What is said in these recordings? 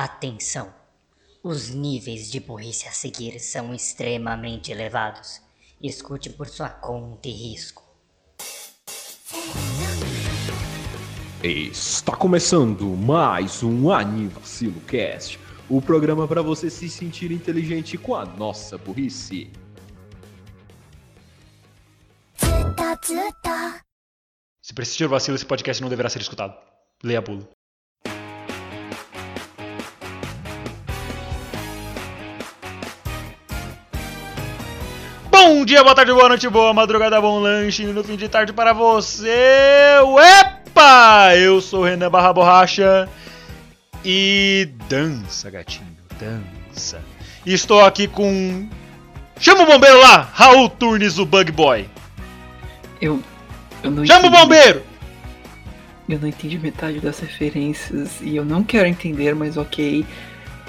Atenção! Os níveis de burrice a seguir são extremamente elevados. Escute por sua conta e risco. Está começando mais um Anivacilo Cast, o programa para você se sentir inteligente com a nossa burrice. Se persistir o vacilo, esse podcast não deverá ser escutado. Leia a bula. Bom dia, boa tarde, boa noite, boa madrugada, bom lanche no fim de tarde para você. Epa! Eu sou o Renan Barra Borracha e dança, gatinho, dança. Estou aqui com Chama o bombeiro lá, Raul Turnes, o Bug Boy. Eu. Eu não Chama o entendi- bombeiro. Eu não entendi metade das referências e eu não quero entender, mas ok.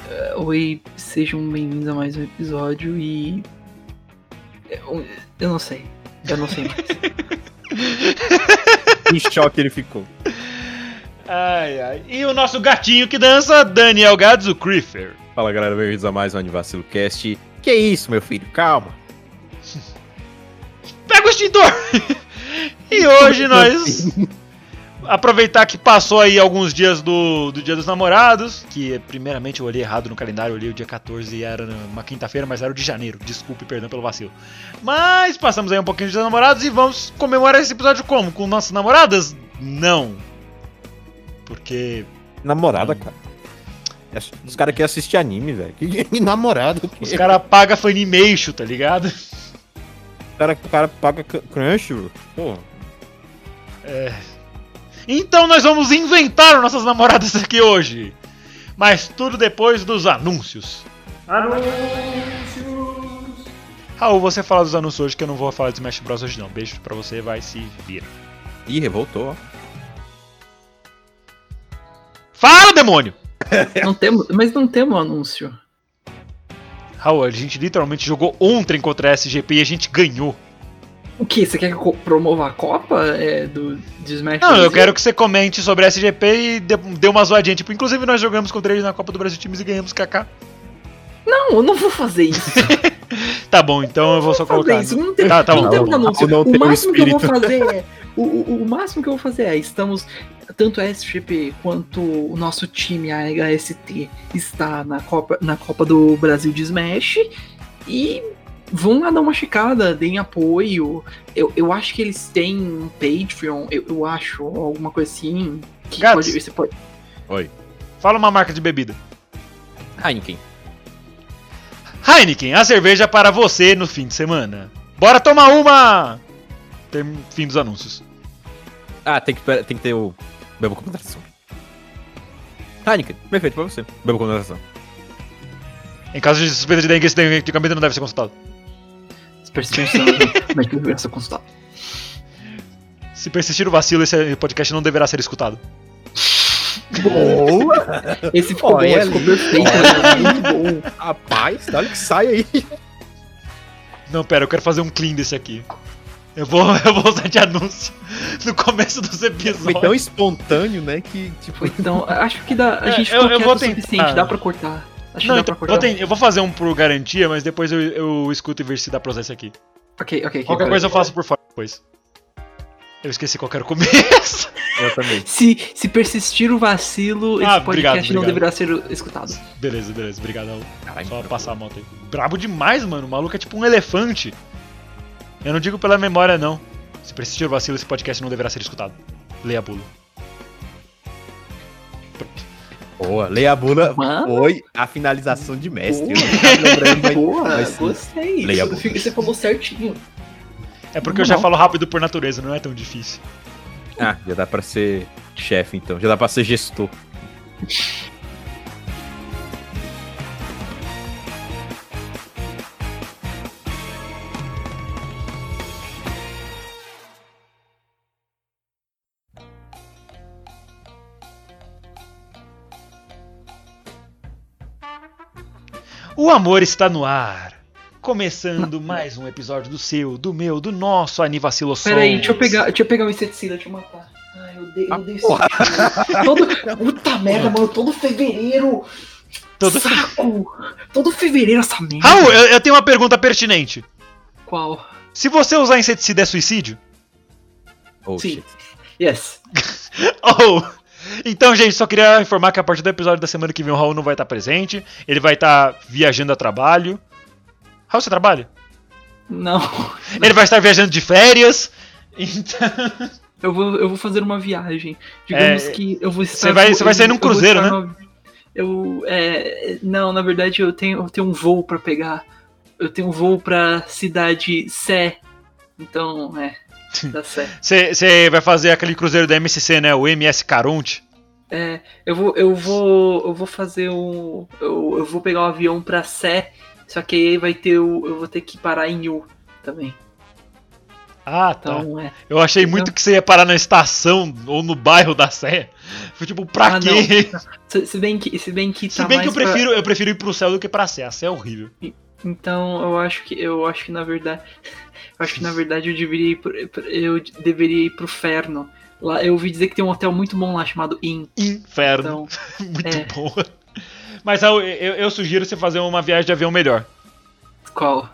Eh, oi, sejam bem-vindos a mais um episódio e. Eu, eu não sei. Eu não sei mais. Em choque ele ficou. Ai, ai. E o nosso gatinho que dança, Daniel Gadzo Creefer. Fala galera, bem-vindos a mais um Anivacilo Cast. Que isso, meu filho? Calma. Pega o extintor! e hoje nós. Aproveitar que passou aí alguns dias do, do Dia dos Namorados, que primeiramente eu olhei errado no calendário, eu olhei o dia 14 e era uma quinta-feira, mas era o de janeiro. Desculpe, perdão pelo vacilo. Mas passamos aí um pouquinho de Dia dos Namorados e vamos comemorar esse episódio como? Com nossas namoradas? Não. Porque Namorada, cara. Os caras querem assistir anime, velho. Que, que namorado. que- os caras pagam Funimation, tá ligado? O cara, o cara paga cr- crunch. Pô. Então nós vamos inventar nossas namoradas aqui hoje. Mas tudo depois dos anúncios. Anúncios! Raul, você fala dos anúncios hoje que eu não vou falar de Smash Bros hoje não. Beijo pra você, vai se vir. Ih, revoltou, ó. Fala, demônio! Não temos, mas não temos anúncio. Raul, a gente literalmente jogou ontem contra a SGP e a gente ganhou. O que? Você quer que eu promova a Copa é, do de Smash Não, eu Brasil? quero que você comente sobre a SGP e dê, dê uma zoadinha. Tipo, inclusive nós jogamos contra eles na Copa do Brasil Times e ganhamos KK. Não, eu não vou fazer isso. Tá bom, então eu vou só colocar. isso. Não tem, Tá, tá não bom. tem o o máximo que eu vou fazer é. O, o, o máximo que eu vou fazer é, estamos. Tanto a SGP quanto o nosso time, a HST, está na Copa, na Copa do Brasil de Smash. E vão lá dar uma checada, deem apoio. Eu, eu acho que eles têm um Patreon, eu, eu acho, alguma coisa assim. Que Gats. pode, você pode. Oi. Fala uma marca de bebida. Heineken. Heineken, a cerveja para você no fim de semana. Bora tomar uma! Tem fim dos anúncios. Ah, tem que, tem que ter o. Bebo com contratação. Heineken, perfeito pra você. Bebo com contratação. Em caso de suspeita de dengue, esse medicamento não deve ser consultado. Mas. Se persistir o vacilo, esse podcast não deverá ser escutado. Boa! Esse ficou bom, esse ficou perfeito. né? Muito bom. Rapaz, olha que sai aí. Não, pera, eu quero fazer um clean desse aqui. Eu vou, eu vou usar de anúncio no começo dos Foi episódios. tão espontâneo, né? Que, tipo. Então, acho que dá, a É, gente eu- ficou eu vou tentar. suficiente, dá pra cortar. Acho Não, então, vou ten- eu vou fazer um por garantia, mas depois eu, eu escuto e vejo se dá esse aqui. Ok, ok, ok. Qualquer pera. coisa eu faço por fora depois. Eu esqueci qual que era o começo. Eu também. Se, se persistir o vacilo, Ah, esse podcast obrigado, não obrigado. deverá ser escutado. beleza, beleza, obrigado. Caralho, Só passar a moto aí. Brabo demais, mano. O maluco é tipo um elefante. Eu não digo pela memória, não. Se persistir o vacilo, esse podcast não deverá ser escutado. Leia a bula. Boa, leia a bula. Mano. Foi a finalização de mestre. Boa. Não mas- Boa, mas gostei. Leia a bula. Você falou certinho. É porque eu já Não. falo rápido por natureza, não é tão difícil. Ah, já dá pra ser chefe então. Já dá pra ser gestor. O amor está no ar. Começando mais um episódio do seu, do meu, do nosso Anivacilossons. Pera aí, deixa eu pegar, deixa eu pegar um inseticida, deixa eu matar. Ai, eu odeio, eu odeio. Todo, puta merda, mano, todo fevereiro. Todo... Saco! Todo fevereiro essa merda. Raul, eu, eu tenho uma pergunta pertinente. Qual? Se você usar inseticida é suicídio? Oh, Sim. shit. Yes. Oh! Então, gente, só queria informar que a partir do episódio da semana que vem o Raul não vai estar presente. Ele vai estar viajando a trabalho. Raul, você trabalha? Não. Ele vai estar viajando de férias. Então. Eu vou, eu vou fazer uma viagem. Digamos É, que eu vou estar. você vai- você vai sair num cruzeiro, né? no- Eu. É, não, na verdade eu tenho, eu tenho um voo pra pegar. Eu tenho um voo pra cidade Sé. Então, é. Você você vai fazer aquele cruzeiro da MSC, né? O MS Caronte. É, eu vou, eu vou, eu vou fazer um, eu, eu vou pegar um avião pra Sé, só que aí vai ter o, eu vou ter que parar em U também. Ah, tá. Então, é. Eu achei então- muito que você ia parar na estação ou no bairro da Sé. Foi tipo, pra Ah, quê? Se, se bem que, se bem que Se tá bem que eu pra- prefiro, eu prefiro ir pro céu do que pra Sé. A Sé é horrível. Então, eu acho que eu acho que na verdade, acho que na verdade eu deveria ir pro, eu deveria ir pro Ferno. Lá eu ouvi dizer que tem um hotel muito bom lá chamado Inn. Inferno. Então, Muito é. boa. Mas Raul, eu, eu sugiro você fazer uma viagem de avião melhor. qual?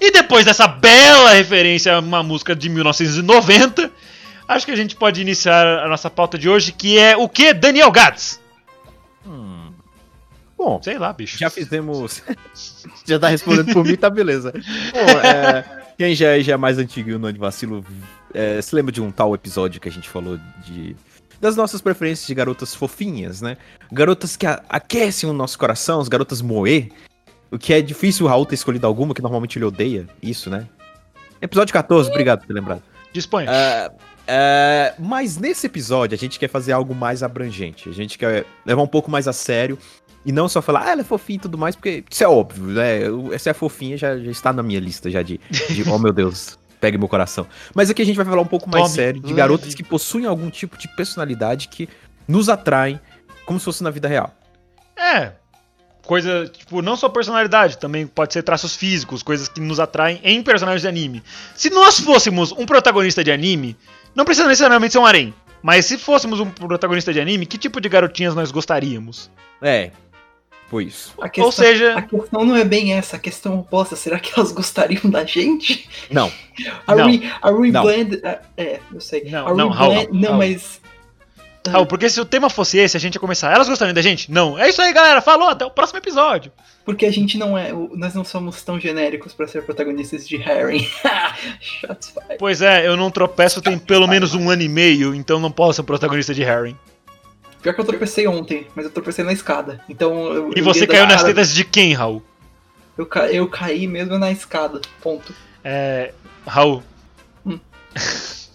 E depois dessa bela referência a uma música de 1990, acho que a gente pode iniciar a nossa pauta de hoje, que é o que? Daniel Gats. Hum. Bom, Sei lá, bicho. já fizemos. já tá respondendo por mim, tá beleza. Bom, é, quem já, já é mais antigo e o Não de Vacilo é, se lembra de um tal episódio que a gente falou de. Das nossas preferências de garotas fofinhas, né? Garotas que aquecem o nosso coração, as garotas moe. O que é difícil o Raul ter escolhido alguma, que normalmente ele odeia isso, né? Episódio 14, obrigado por ter lembrado. Disponha. É, é, mas nesse episódio a gente quer fazer algo mais abrangente. A gente quer levar um pouco mais a sério. E não só falar, ah, ela é fofinha e tudo mais, porque isso é óbvio, né? Essa é fofinha, já, já está na minha lista já de, de oh meu Deus, pegue meu coração. Mas aqui a gente vai falar um pouco mais Tome, sério de garotas que possuem algum tipo de personalidade que nos atraem, como se fosse na vida real. É. Coisa, tipo, não só personalidade, também pode ser traços físicos, coisas que nos atraem em personagens de anime. Se nós fôssemos um protagonista de anime, não precisa necessariamente ser um harém, mas se fôssemos um protagonista de anime, que tipo de garotinhas nós gostaríamos? É, foi isso. A questão, Ou seja, a questão não é bem essa, a questão oposta. Será que elas gostariam da gente? Não, A Não. Re Não. Bland, é, é, eu sei. Não, a não, Bland- não, Raul. mas Raul, porque se o tema fosse esse, a gente ia começar. Elas gostariam da gente? Não. É isso aí, galera. Falou, até o próximo episódio. porque a gente não é, nós não somos tão genéricos pra ser protagonistas de Harry. Shots fired. Pois é, eu não tropeço tem pelo menos um ano e meio, então não posso ser protagonista de Harry. Pior que eu tropecei ontem, mas eu tropecei na escada. Então eu, E eu você caiu nas tetas de quem, Raul? Eu, ca- eu caí mesmo na escada. Ponto. É. Raul. Hum.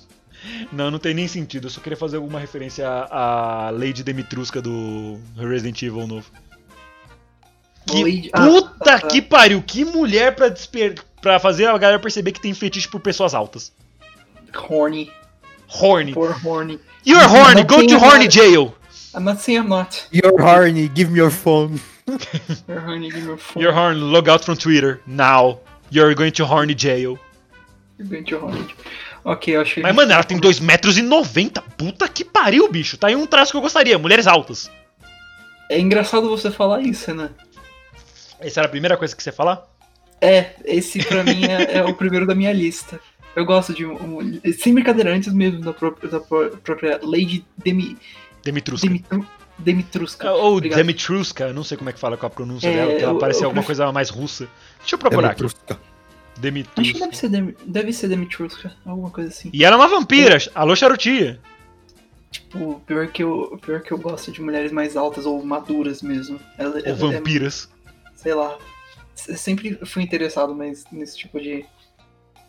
não, não tem nem sentido. Eu só queria fazer alguma referência à Lady Demitruska do Resident Evil novo. Que ah, puta ah, que pariu! Que mulher pra, desper... pra fazer a galera perceber que tem fetiche por pessoas altas. Horny. Horny. Poor horny. You're horny, go to horny jail! I'm not saying I'm not. You're horny, give me your phone. You're horny, give me a phone. You're horny, log out from Twitter, now. You're going to horny jail. You're going to horny. Ok, eu que. Mas, mano, ela tem 2,90m. Puta que pariu, bicho. Tá aí um traço que eu gostaria. Mulheres altas. É engraçado você falar isso, né? Essa era a primeira coisa que você ia falar? É, esse pra mim é, é o primeiro da minha lista. Eu gosto de um, um- sem brincadeira antes mesmo da própria, da pró- própria Lady Demi, Demitruska. Demitru, Demitruska. Ou Obrigado. Demitruska, eu não sei como é que fala com a pronúncia É, dela, que ela eu- parece eu alguma prefiro- coisa mais russa. Deixa eu procurar aqui. Demitruska. Acho que deve ser, Demi, deve ser Demitruska, alguma coisa assim. E ela é uma vampira. Alô, charutia. Tipo, pior que, eu, pior que eu gosto de mulheres mais altas ou maduras mesmo. Ela, Ou ela é- vampiras. sei lá. Sempre fui interessado mais nesse tipo de.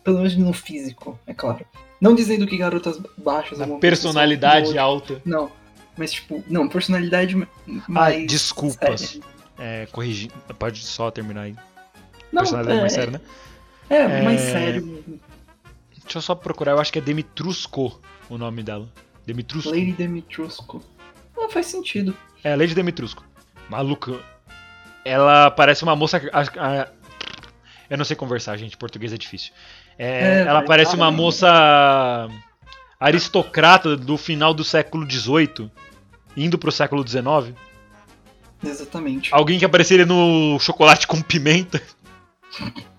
Pelo menos no físico, é claro. Não dizendo que garotas baixas ou personalidade são- alta. Não. Mas, tipo, não, personalidade Ah, mais. desculpas. séria. É, corrigir. Pode só terminar aí. Não, Personalidade é, mais séria, né? É, mais É, sério mesmo. Deixa eu só procurar, eu acho que é Demitrusco o nome dela. Demitrusco. Lady Demitrusco. Não faz sentido. É, Lady Demitrusco. Maluca. ela parece uma moça. a- a- eu não sei conversar, gente. Português é difícil. É, É, ela parece uma moça aristocrata do final do século XVIII, indo pro século XIX. Exatamente. Alguém que apareceria no chocolate com pimenta.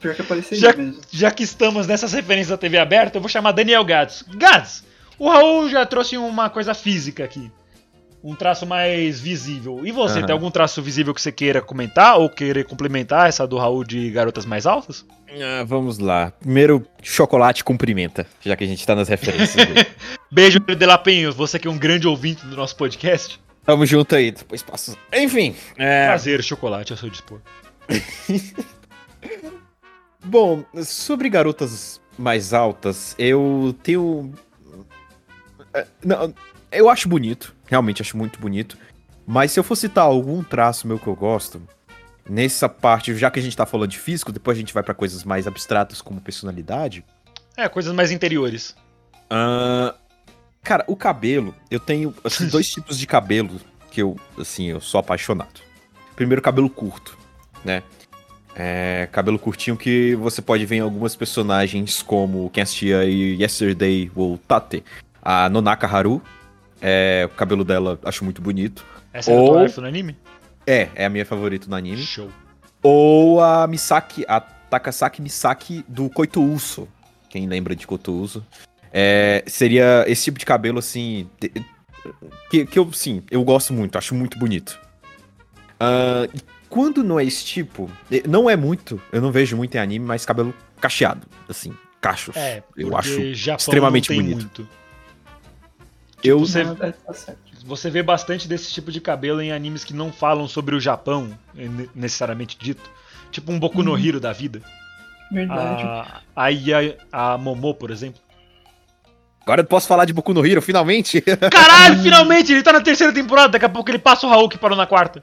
Pior que apareceria Já- mesmo. Já que estamos nessas referências da TV aberta, eu vou chamar Daniel Gads. Gads, o Raul já trouxe uma coisa física aqui. Um traço mais visível. E você, Aham. tem algum traço visível que você queira comentar ou querer complementar essa do Raul de garotas mais altas? Ah, vamos lá. Primeiro, chocolate com pimenta, já que a gente tá nas referências. Beijo, de La Penhos, você que é um grande ouvinte do nosso podcast. Tamo junto aí, depois passo. Enfim, é, Prazer, chocolate, ao seu dispor. Bom, sobre garotas mais altas, eu tenho. É, Não, eu acho bonito, realmente acho muito bonito. Mas se eu for citar algum traço meu que eu gosto, nessa parte, já que a gente tá falando de físico, depois a gente vai pra coisas mais abstratas como personalidade. É, coisas mais interiores. Ah, cara, o cabelo, eu tenho assim, dois tipos de cabelo que eu, assim, eu sou apaixonado. Primeiro, cabelo curto, né? É, cabelo curtinho que você pode ver em algumas personagens como quem assistia aí Yesterday ou Tate. A Nonaka Haru, é, o cabelo dela acho muito bonito. Essa é a Ou- tua elfo no anime? É, é a minha favorita no anime. Show. Ou a Misaki, a Takasaki Misaki do Koito Uso. Quem lembra de Koito Uso. É, seria esse tipo de cabelo, assim. Que, que eu, sim, eu gosto muito, acho muito bonito. E quando não é esse tipo, não é muito, eu não vejo muito em anime, mas cabelo cacheado, assim, cachos. É, eu acho Japão extremamente não tem bonito. muito. Eu, você- Ah, é, tá certo. Você vê bastante desse tipo de cabelo em animes que não falam sobre o Japão, ne- necessariamente dito. Tipo um Boku no Uhum. Hero da vida. Verdade. A, a, Ia- a Momo, por exemplo. Agora eu posso falar de Boku no Hero, finalmente! Caralho, finalmente! Ele tá na terceira temporada, daqui a pouco ele passa o Raul que parou na quarta.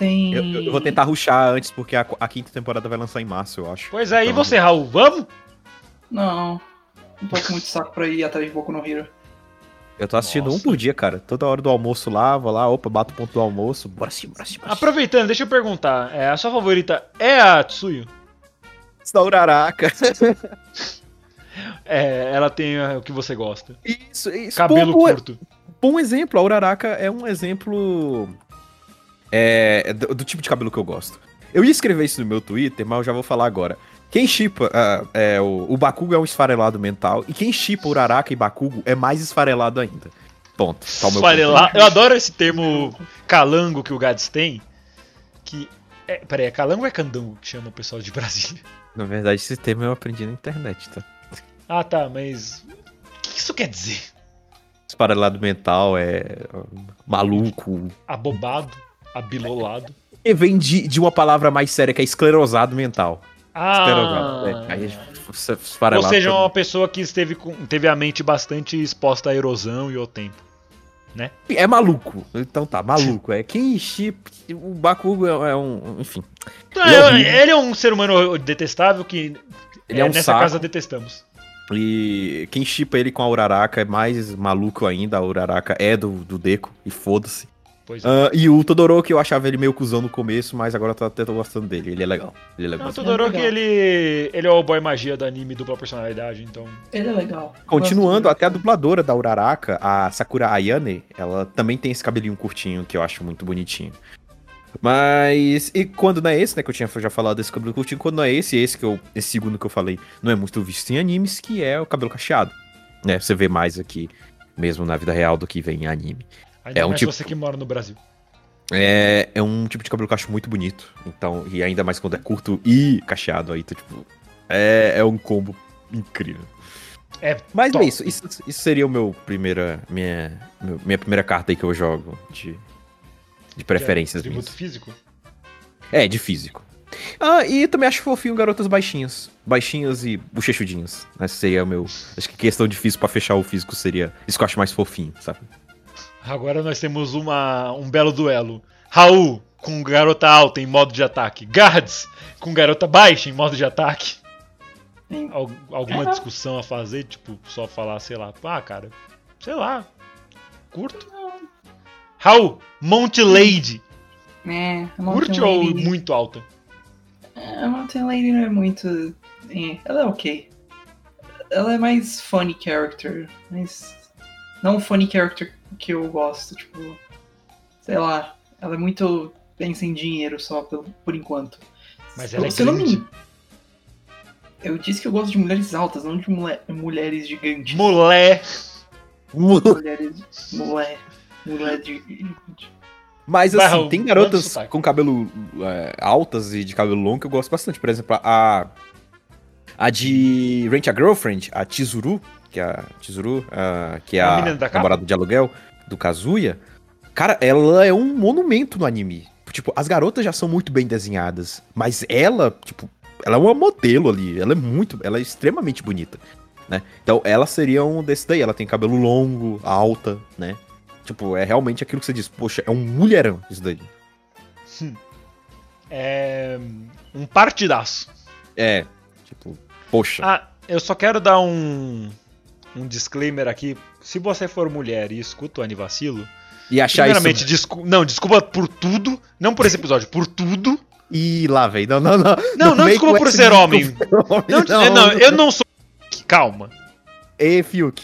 Tem. eu, eu vou tentar ruxar antes, porque a, a quinta temporada vai lançar em março, eu acho. Pois é, e Então, você, Raul, vamos? Não. Não tô com muito saco pra ir atrás de Boku no Hero. Eu tô assistindo Nossa. um por dia, cara. Toda hora do almoço lá, vou lá, opa, bato o ponto do almoço. Bora sim, bora sim, bora sim. Aproveitando, deixa eu perguntar. é, a sua favorita é a Tsuyu? Uraraka. É, ela tem é, o que você gosta. Isso, isso. Cabelo curto. bom exemplo. A Uraraka é um exemplo é, do, do tipo de cabelo que eu gosto. Eu ia escrever isso no meu Twitter, mas eu já vou falar agora. Quem chipa ah, é, o, o Bakugo é um esfarelado mental, e quem chipa Uraraka e Bakugo é mais esfarelado ainda. Ponto. Tá o meu Esfarela- Eu adoro esse termo calango que o Gads tem. Que. É, peraí, é calango ou é candango que chama o pessoal de Brasília? Na verdade, esse termo eu aprendi na internet, tá? Ah, tá, mas. O que isso quer dizer? Esfarelado mental é maluco, Abobado? Abilolado? E vem de, de uma palavra mais séria, que é esclerosado mental. Esclerosado. Ah. É, aí, Ou seja, também. uma pessoa que esteve com, teve a mente bastante exposta à erosão e ao tempo. É maluco. Então tá, maluco. É quem chip. O Bakugo é, é um. Enfim. Então, Ele é horrível. ele é um ser humano detestável que Ele é um nessa saco. casa detestamos. E quem chipa ele com a Uraraka é mais maluco ainda. A Uraraka é do, do Deco. E foda-se. Pois é. Ah, e o Todoroki eu achava ele meio cuzão no começo, mas agora eu tô até tô gostando dele. Ele é legal. Ele é legal. Não, o Todoroki, legal. ele, ele é o boy magia do anime dupla personalidade, então. Ele é legal. Continuando, até a dubladora da Uraraka, a Sakura Ayane, ela também tem esse cabelinho curtinho que eu acho muito bonitinho. Mas, e quando não é esse, né, que eu tinha já falado desse cabelo curtinho, quando não é esse, esse que eu, esse segundo que eu falei, não é muito visto em animes, que é o cabelo cacheado. Né, você vê mais aqui, mesmo na vida real, do que vem em anime. Ainda É um mais tipo- você que mora no Brasil. É, é um tipo de cabelo que eu acho muito bonito, então, e ainda mais quando é curto e cacheado, aí, tipo, é, é um combo incrível. É, Mas top. é isso, isso, isso seria o meu primeira, minha, minha primeira carta aí que eu jogo de, de preferências minhas. físico? É, de físico. Ah, e também acho fofinho garotas baixinhas. Baixinhas e bochechudinhas. Esse seria o meu. Acho que questão de físico pra fechar o físico seria. Isso que eu acho mais fofinho, sabe? Agora nós temos uma, um belo duelo. Raul com garota alta em modo de ataque. Guards com garota baixa em modo de ataque. Al- alguma É. discussão a fazer? Tipo, só falar, sei lá, ah, cara, sei lá, curto. Raul, Monte Lady É, Curte ou muito alta? a Mountain Lady não é muito. É, ela é ok. Ela é mais funny character, mas. Não funny character que eu gosto, tipo. Sei lá, ela é muito pensa em dinheiro só por, por enquanto. Mas ela é não me grande. Eu disse que eu gosto de mulheres altas, não de mule- mulheres gigantes. Mulher. mulheres. Mulher. Mulher de. Mas assim, Raul, tem garotas com cabelo é, altas e de cabelo longo que eu gosto bastante. Por exemplo, a. A de Rent a Girlfriend, a Chizuru, que é a Chizuru, a- que é A a, capa? namorada de aluguel do Kazuya. Cara, ela é um monumento no anime. Tipo, as garotas já são muito bem desenhadas, mas ela, tipo, ela é uma modelo ali. Ela é muito, ela é extremamente bonita, né? Então, ela seria um desse daí. Ela tem cabelo longo, alta, né? Tipo, é realmente aquilo que você diz. Poxa, é um mulherão isso daí. É. Um partidaço. É, tipo, poxa. Ah, eu só quero dar um. Um disclaimer aqui. Se você for mulher e escuta o Anivacilo, e achar primeiramente, isso. descu- não, desculpa por tudo. Não por esse episódio, por tudo. Ih, lá, velho. Não, não, não. Não, não desculpa por ser homem. ser Não, não, eu não sou. Calma. Ê, Fiuk.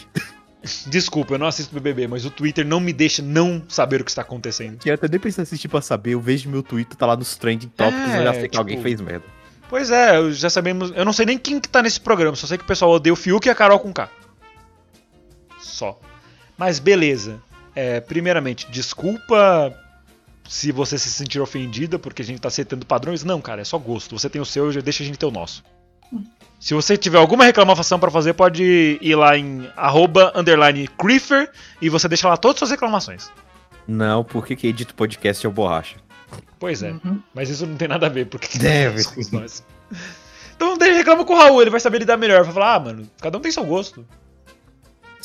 Desculpa, eu não assisto BBB, mas o Twitter não me deixa não saber o que está acontecendo. Que até nem precisa assistir pra saber. Eu vejo meu Twitter, tá lá nos trending topics, É, eu já sei que tipo- alguém fez merda. Pois é, eu já sabemos. Eu não sei nem quem que tá nesse programa, só sei que o pessoal odeia o Fiuk e a Carol com K. Só. Mas beleza. É, primeiramente, desculpa se você se sentir ofendida porque a gente tá aceitando padrões. Não, cara, é só gosto. Você tem o seu, já deixa a gente ter o nosso. Se você tiver alguma reclamação pra fazer, pode ir lá em arroba, underline Creefer e você deixa lá todas as suas reclamações. Não, porque quem edita o podcast é o Borracha. Pois é. Uhum. Mas isso não tem nada a ver, porque Deve. somos nós. Então reclama com o Raul, ele vai saber lidar melhor. Vai falar, ah, mano, cada um tem seu gosto.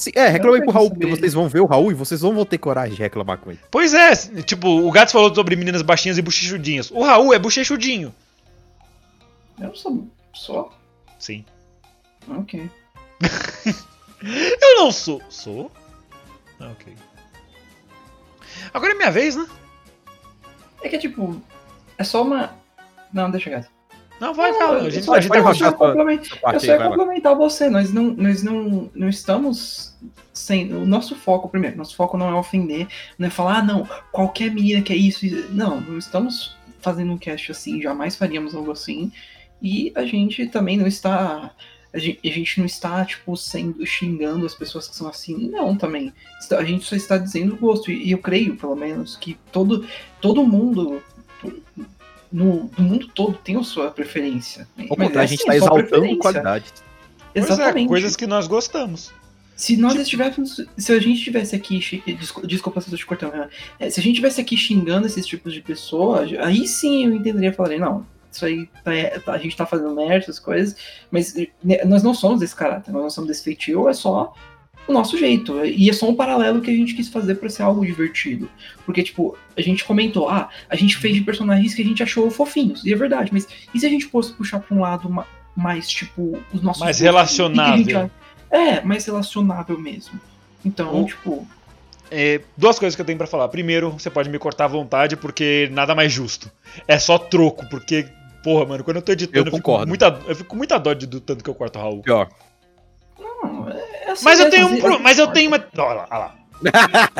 Sim, é, reclamei Eu com o quero Raul, porque vocês vão ver o Raul e vocês não vão ter coragem de reclamar com ele. Pois é, tipo, o Gats falou sobre meninas baixinhas e bochechudinhas. O Raul é bochechudinho. Eu não sou. Só? Sim. Ok. Eu não sou. Sou? Ah, ok. Agora é minha vez, né? É que tipo. É só uma. Não, deixa quieto. Não, vai, fala. A gente, só- a gente pode eu baixar só a tua- complement- essa Eu só ia vai complementar você, nós não, nós não, não estamos sem. O nosso foco, primeiro, nosso foco não é ofender, não é falar, ah, não, qualquer menina que é isso. Não, não estamos fazendo um cast assim, jamais faríamos algo assim. E a gente também não está. A gente, a gente não está, tipo, sendo xingando as pessoas que são assim. Não, também. A gente só está dizendo o gosto. E, e eu creio, pelo menos, que todo, todo mundo. No, no mundo todo tem a sua preferência. Ao Mas contrário, é a gente assim, tá é só exaltando qualidade. Pois é, Exatamente. coisas que nós gostamos. Se nós estivéssemos. Se a gente estivesse aqui. Desculpa se eu te cortando. Renan. É, se a gente estivesse aqui xingando esses tipos de pessoas, aí sim eu entenderia e falaria, não, isso aí tá, é- tá- a gente tá fazendo merda, essas coisas, mas né, nós não somos desse caráter, nós não somos desse feitio, é só o nosso jeito. E é só um paralelo que a gente quis fazer pra ser algo divertido. Porque, tipo, a gente comentou, ah, a gente fez de personagens que a gente achou fofinhos, e é verdade, mas e se a gente fosse puxar pra um lado ma- mais, tipo, os nossos. Mais relacionável. gente? É, mais relacionável mesmo. Então, O- tipo, É, duas coisas que eu tenho pra falar. Primeiro, você pode me cortar à vontade, porque nada mais justo. É só troco, porque, porra, mano, quando eu tô editando, Eu eu, fico, concordo. muita, eu fico com muita dó de, do tanto que eu corto o Raul. Pior. É assim Mas eu tenho um. pro- Mas eu tenho uma. Olha lá, olha lá.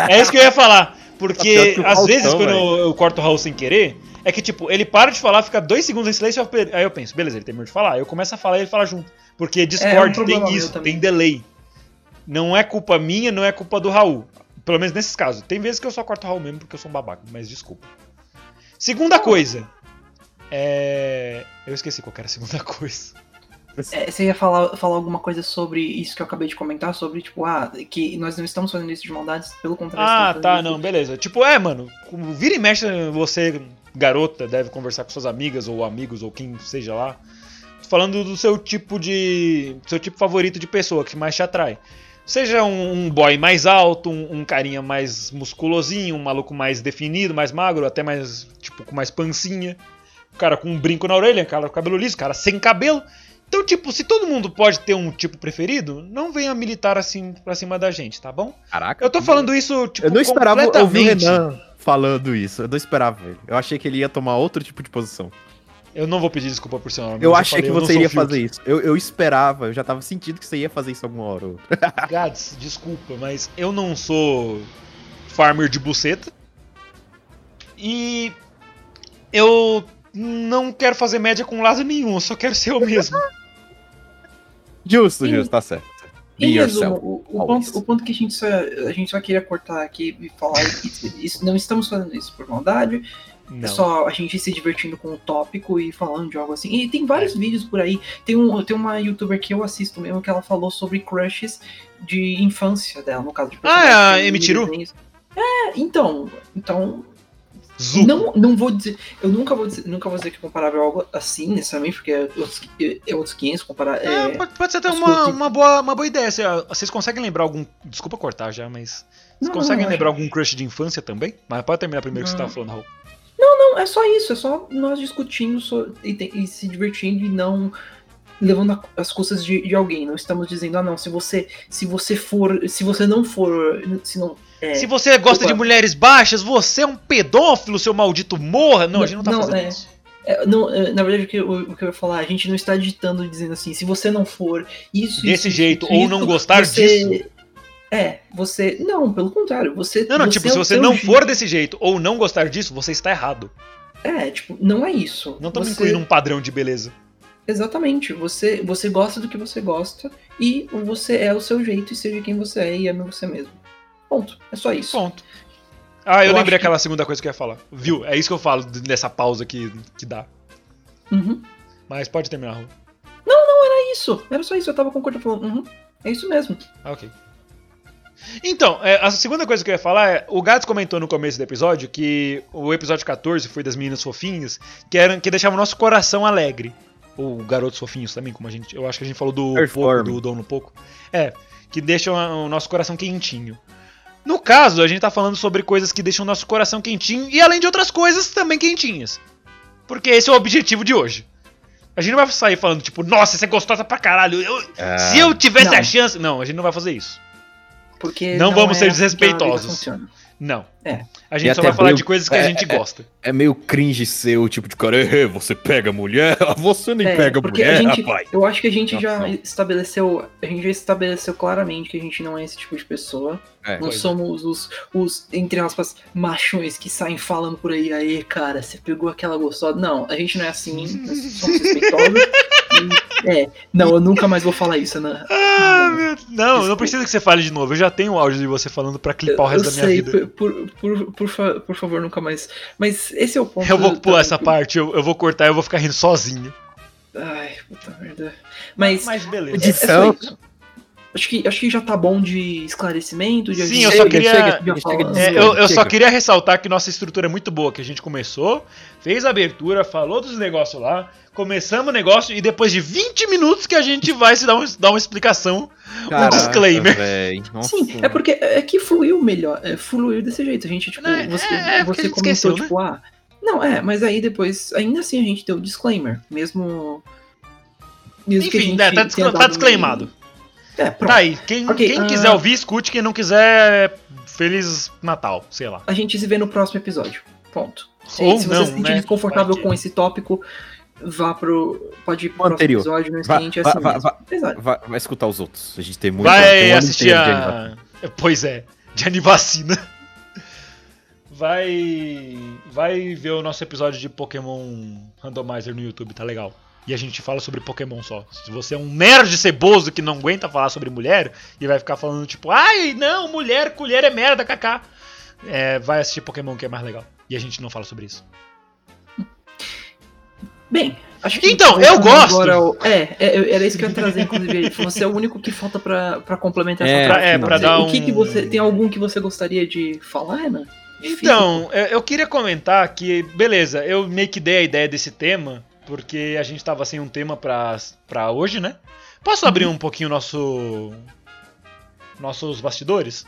É isso que eu ia falar. Porque Tá às Faustão, vezes, quando velho. eu, eu corto o Raul sem querer, é que, tipo, ele para de falar, fica dois segundos em silêncio, eu aí eu penso, beleza, ele terminou de falar. Aí eu começo a falar e ele fala junto. Porque Discord problema tem meu isso, também. tem delay. Não é culpa minha, não é culpa do Raul. Pelo menos nesses casos. Tem vezes que eu só corto o Raul mesmo porque eu sou um babaca, mas desculpa. Segunda coisa. É. Eu esqueci qual que era a segunda coisa. É, você ia falar, falar alguma coisa sobre isso que eu acabei de comentar, sobre, tipo, ah, que nós não estamos fazendo isso de maldades, pelo contrário. Ah, tá, fazendo não, beleza. Tipo, é, mano, vira e mexe, você, garota, deve conversar com suas amigas ou amigos ou quem seja lá. Falando do seu tipo de. seu tipo favorito de pessoa que mais te atrai. Seja um, um boy mais alto, um, um carinha mais musculosinho, um maluco mais definido, mais magro, até mais, tipo, com mais pancinha. O cara com um brinco na orelha, o cara com cabelo liso, o cara sem cabelo. Então, tipo, se todo mundo pode ter um tipo preferido, não venha militar assim pra cima da gente, tá bom? Caraca. Eu tô falando isso, tipo, Eu não esperava ouvir o completamente. Renan falando isso. Eu não esperava ele. Eu achei que ele ia tomar outro tipo de posição. Eu não vou pedir desculpa por seu nome. Eu achei falei, que você iria fazer isso. Eu, eu esperava, eu já tava sentindo que você ia fazer isso alguma hora ou outra. Gads, desculpa, mas eu não sou farmer de buceta. E eu não quero fazer média com lado nenhum, eu só quero ser eu mesmo. Justo, justo, tá certo. Be Em yourself. resumo, o, o ponto, o ponto que a gente, só, a gente só queria cortar aqui e falar isso, isso- não estamos fazendo isso por maldade, é só a gente se divertindo com o tópico e falando de algo assim. E tem vários vídeos por aí. Tem, um, tem uma youtuber que eu assisto mesmo que ela falou sobre crushes de infância dela, no caso de Ah, é a Emichiru? desenhos. É, então. Então, Zuko. não, não vou dizer. Eu nunca vou dizer, nunca vou dizer que é comparável a algo assim, necessariamente, porque é outros, é outros 500 comparar. É, É, pode, pode ser até uma, uma, boa, uma boa ideia. Cê- Vocês conseguem lembrar algum. Desculpa cortar já, mas. Vocês Não, conseguem não, lembrar algum crush de infância também? Mas pode terminar primeiro que você Não. tava falando, Raul. Não, é só isso, é só nós discutindo so- e, e se divertindo e não levando a- as custas de, de alguém. Não estamos dizendo, ah não, se você se você for, se você não for, se não é, Se você gosta opa. de mulheres baixas, você é um pedófilo, seu maldito morra. Não, a gente não tá Não, fazendo é. isso. é, não, é, na verdade o que, eu, o que eu ia falar, a gente não está digitando dizendo assim, se você não for isso Desse isso, jeito, isso, ou não gostar você- disso. É, você. Não, pelo contrário, você. Não, não, você tipo, é se você não jeito. for desse jeito ou não gostar disso, você está errado. É, tipo, não é isso. Não estamos Você- incluindo um padrão de beleza. Exatamente. Você, você gosta do que você gosta e você é o seu jeito e seja quem você é e ame você mesmo. Ponto. É só isso. Ponto. Ah, eu, Eu lembrei acho que- aquela segunda coisa que eu ia falar. Viu? É isso que eu falo nessa pausa que, que dá. Uhum. Mas pode terminar, Raul. É isso. Era só isso. Eu tava concordando falando. Uhum. É isso mesmo. Ah, ok. Então, é, a segunda coisa que eu ia falar é, o Gats comentou no começo do episódio que o episódio 14 foi das meninas fofinhas, que eram que deixavam o nosso coração alegre. Ou garotos fofinhos também, como a gente, eu acho que a gente falou do pouco, do Dom no pouco. É, que deixam a- o nosso coração quentinho. No caso, a gente tá falando sobre coisas que deixam o nosso coração quentinho e além de outras coisas também quentinhas. Porque esse é o objetivo de hoje. A gente não vai sair falando tipo, nossa, você é gostosa pra caralho. eu- se eu tivesse não. a chance, não, a gente não vai fazer isso. Porque Não vamos ser é que a vida desrespeitosos. Não. É. A E gente só até vai falar meio- de coisas que a é, gente é, gosta. É meio cringe ser o tipo de cara, "Eh, você pega mulher? Você nem É, pega porque mulher, a gente, rapaz. eu acho que a gente Não, já não. estabeleceu, a gente já estabeleceu claramente que a gente não é esse tipo de pessoa. É. não é. somos os, os, entre aspas, machões que saem falando por aí, aí, cara, você pegou aquela gostosa. Não, a gente não é assim, nós somos respeitosos. e, é, não, eu nunca mais vou falar isso, né? Ah, meu... Não, não precisa que você fale de novo. Eu já tenho o áudio de você falando pra clipar o resto eu da minha sei, vida. por, por, por, por, fa- por favor, nunca mais. Mas esse é o ponto. Eu vou pular essa parte, eu, eu vou cortar e eu vou ficar rindo sozinho. Ai, puta merda. Mas, Mas é, beleza. é Edição. isso. Acho que, acho que já tá bom de esclarecimento. De Sim, a eu só queria- chega, chega, chega É, eu, eu só queria ressaltar que nossa estrutura é muito boa, que a gente começou, fez a abertura, falou dos negócios lá, começamos o negócio e depois de 20 minutos que a gente vai se dar, um, dar uma explicação. Caraca, disclaimer. véi, nossa. Sim, é porque é que fluiu melhor, é, fluiu desse jeito. A gente, tipo, É, você, é, é você comentou, esqueceu, tipo, ah. Não, é, mas aí depois, ainda assim a gente deu o disclaimer, mesmo. mesmo que a Enfim, gente né, tá, discla- tá disclaimado. meio- É, pronto. Tá aí. Quem, Ok, quem ah. quiser ouvir, escute. Quem não quiser, Feliz Natal, sei lá. A gente se vê no próximo episódio. Ponto. Se, Ou se você não, se sentir né? desconfortável com esse tópico, vá pro. Pode ir pro anterior. episódio, não Vai- esquente, é vai- assim vai- mesmo. vai- Exato. Vai, escutar os outros. A gente tem muito. tem um Vai ano assistir a. Pois é, de Anivacina. Vai. Vai ver o nosso episódio de Pokémon Randomizer no YouTube, tá legal. E a gente fala sobre Pokémon só. Se você é um nerd ceboso que não aguenta falar sobre mulher e vai ficar falando tipo, ai, não, mulher, colher é merda, kaká. É, vai assistir Pokémon que é mais legal. E a gente não fala sobre isso. Bem, acho que. Então, eu gosto. agora ao- é, é, era isso que eu ia trazer, inclusive. Você é o único que falta pra, pra complementar É, essa parte. é, Não, pra dar o que, um- que você. Tem algum que você gostaria de falar, Ana? Então, eu eu queria comentar que, beleza, eu meio que dei a ideia desse tema, porque a gente tava sem um tema pra, pra hoje, né? Posso abrir um pouquinho nosso. nossos bastidores?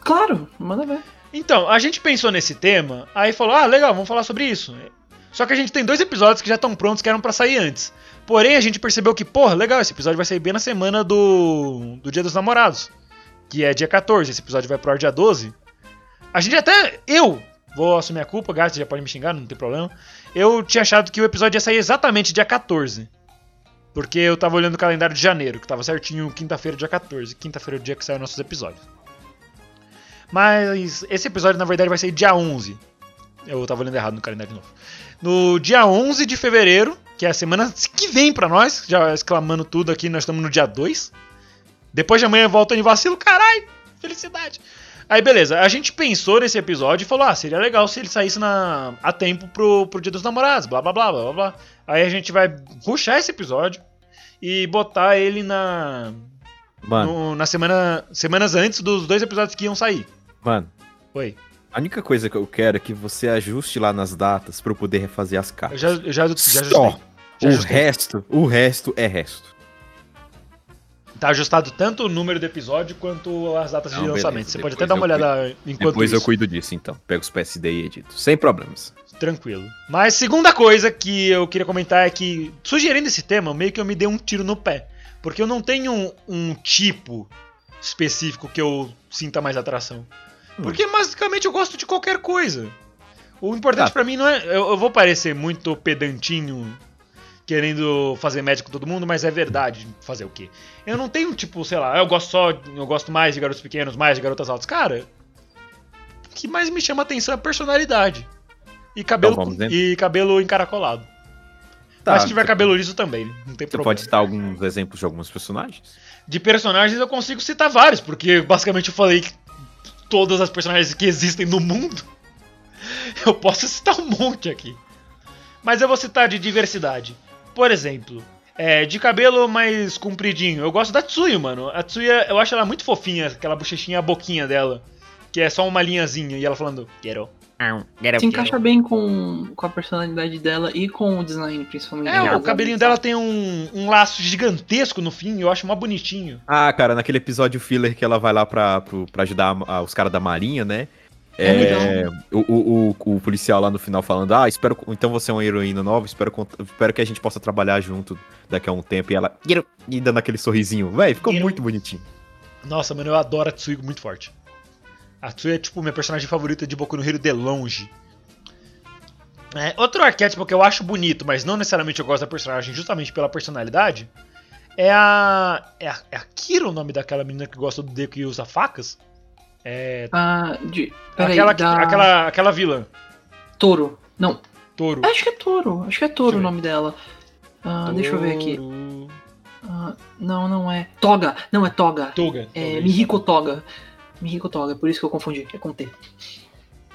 Claro, manda ver. Então, a gente pensou nesse tema, aí falou, ah, legal, vamos falar sobre isso. Só que a gente tem dois episódios que já estão prontos, que eram pra sair antes. Porém, a gente percebeu que, porra, legal, esse episódio vai sair bem na semana do, do Dia dos Namorados, que é dia 14, esse episódio vai pro ar dia 12. A gente até, eu, vou assumir a culpa, Gato, já pode me xingar, não tem problema. Eu tinha achado que o episódio ia sair exatamente dia 14. Porque eu tava olhando o calendário de janeiro, que tava certinho quinta-feira, dia 14. Quinta-feira é o dia que saem nossos episódios. Mas esse episódio, na verdade, vai sair dia 11. Eu tava olhando errado no calendário de novo. No dia 11 de fevereiro, que é a semana que vem pra nós, já exclamando tudo aqui, nós estamos no dia 2. Depois de amanhã volta em vacilo, carai, felicidade. Aí beleza, a gente pensou nesse episódio e falou: ah, seria legal se ele saísse na, a tempo pro, pro Dia dos Namorados, blá blá blá blá blá. Aí a gente vai ruxar esse episódio e botar ele na. Mano, no- na semana. Semanas antes dos dois episódios que iam sair. mano, Oi. A única coisa que eu quero é que você ajuste lá nas datas pra eu poder refazer as Eu cartas. já, eu já, já ajustei. Só. Já O resto, o resto é resto. Tá ajustado tanto o número do episódio quanto as datas de Não, lançamento. beleza, Você pode depois até dar uma eu olhada enquanto Depois eu isso. cuido disso, então. Pego os PSD e edito. Sem problemas. Tranquilo. Mas segunda coisa que eu queria comentar é que, sugerindo esse tema, meio que eu me dei um tiro no pé. Porque eu não tenho um, um tipo específico que eu sinta mais atração. Porque basicamente eu gosto de qualquer coisa. O importante Ah. pra mim não é. Eu, eu vou parecer muito pedantinho querendo fazer médico com todo mundo, mas é verdade. Fazer o quê? Eu não tenho, tipo, sei lá, eu gosto só. Eu gosto mais de garotos pequenos, mais de garotas altas. Cara, o que mais me chama atenção é a personalidade. E cabelo, Então vamos dentro? e cabelo encaracolado. Tá, Mas se tiver você- cabelo liso também, não tem Você problema. pode citar alguns exemplos de alguns personagens? De personagens eu consigo citar vários, porque basicamente eu falei que todas as personagens que existem no mundo. Eu posso citar um monte aqui. Mas eu vou citar de diversidade. Por exemplo, é, de cabelo mais compridinho. Eu gosto da Tsuyu, mano. A Tsuyu, eu acho ela muito fofinha, aquela bochechinha, a boquinha dela. Que é só uma linhazinha e ela falando, quero. Se encaixa bem com, com a personalidade dela e com o design, principalmente. É, o cabelinho dela tem um, um laço gigantesco no fim, eu acho mó bonitinho. Ah, cara, naquele episódio filler que ela vai lá pra, pro- pra ajudar a- os caras da marinha, né? É É, o, o, o, o policial lá no final falando, ah, espero. Então você é uma heroína nova, espero, espero que a gente possa trabalhar junto daqui a um tempo. E ela. E dando aquele sorrisinho. Véi, ficou muito bonitinho. Nossa, mano, eu adoro a Tsuyu muito forte. A Tsuyu é tipo minha personagem favorita de Boku no Hero de longe. É, outro arquétipo que eu acho bonito, mas não necessariamente eu gosto da personagem justamente pela personalidade, é a. É a, é a Kira o nome daquela menina que gosta do Deku e usa facas? É. Ah, de. Peraí, Aquela, da... aquela, aquela vilã. Touro. Não, Touro. acho que é Touro. Acho que é eu o nome dela. Ah, deixa eu ver aqui. Ah, não, não é. Toga. Não, é Toga. Toga. É. Mihiko Toga. Mihiko Toga, por isso que eu confundi. É com T.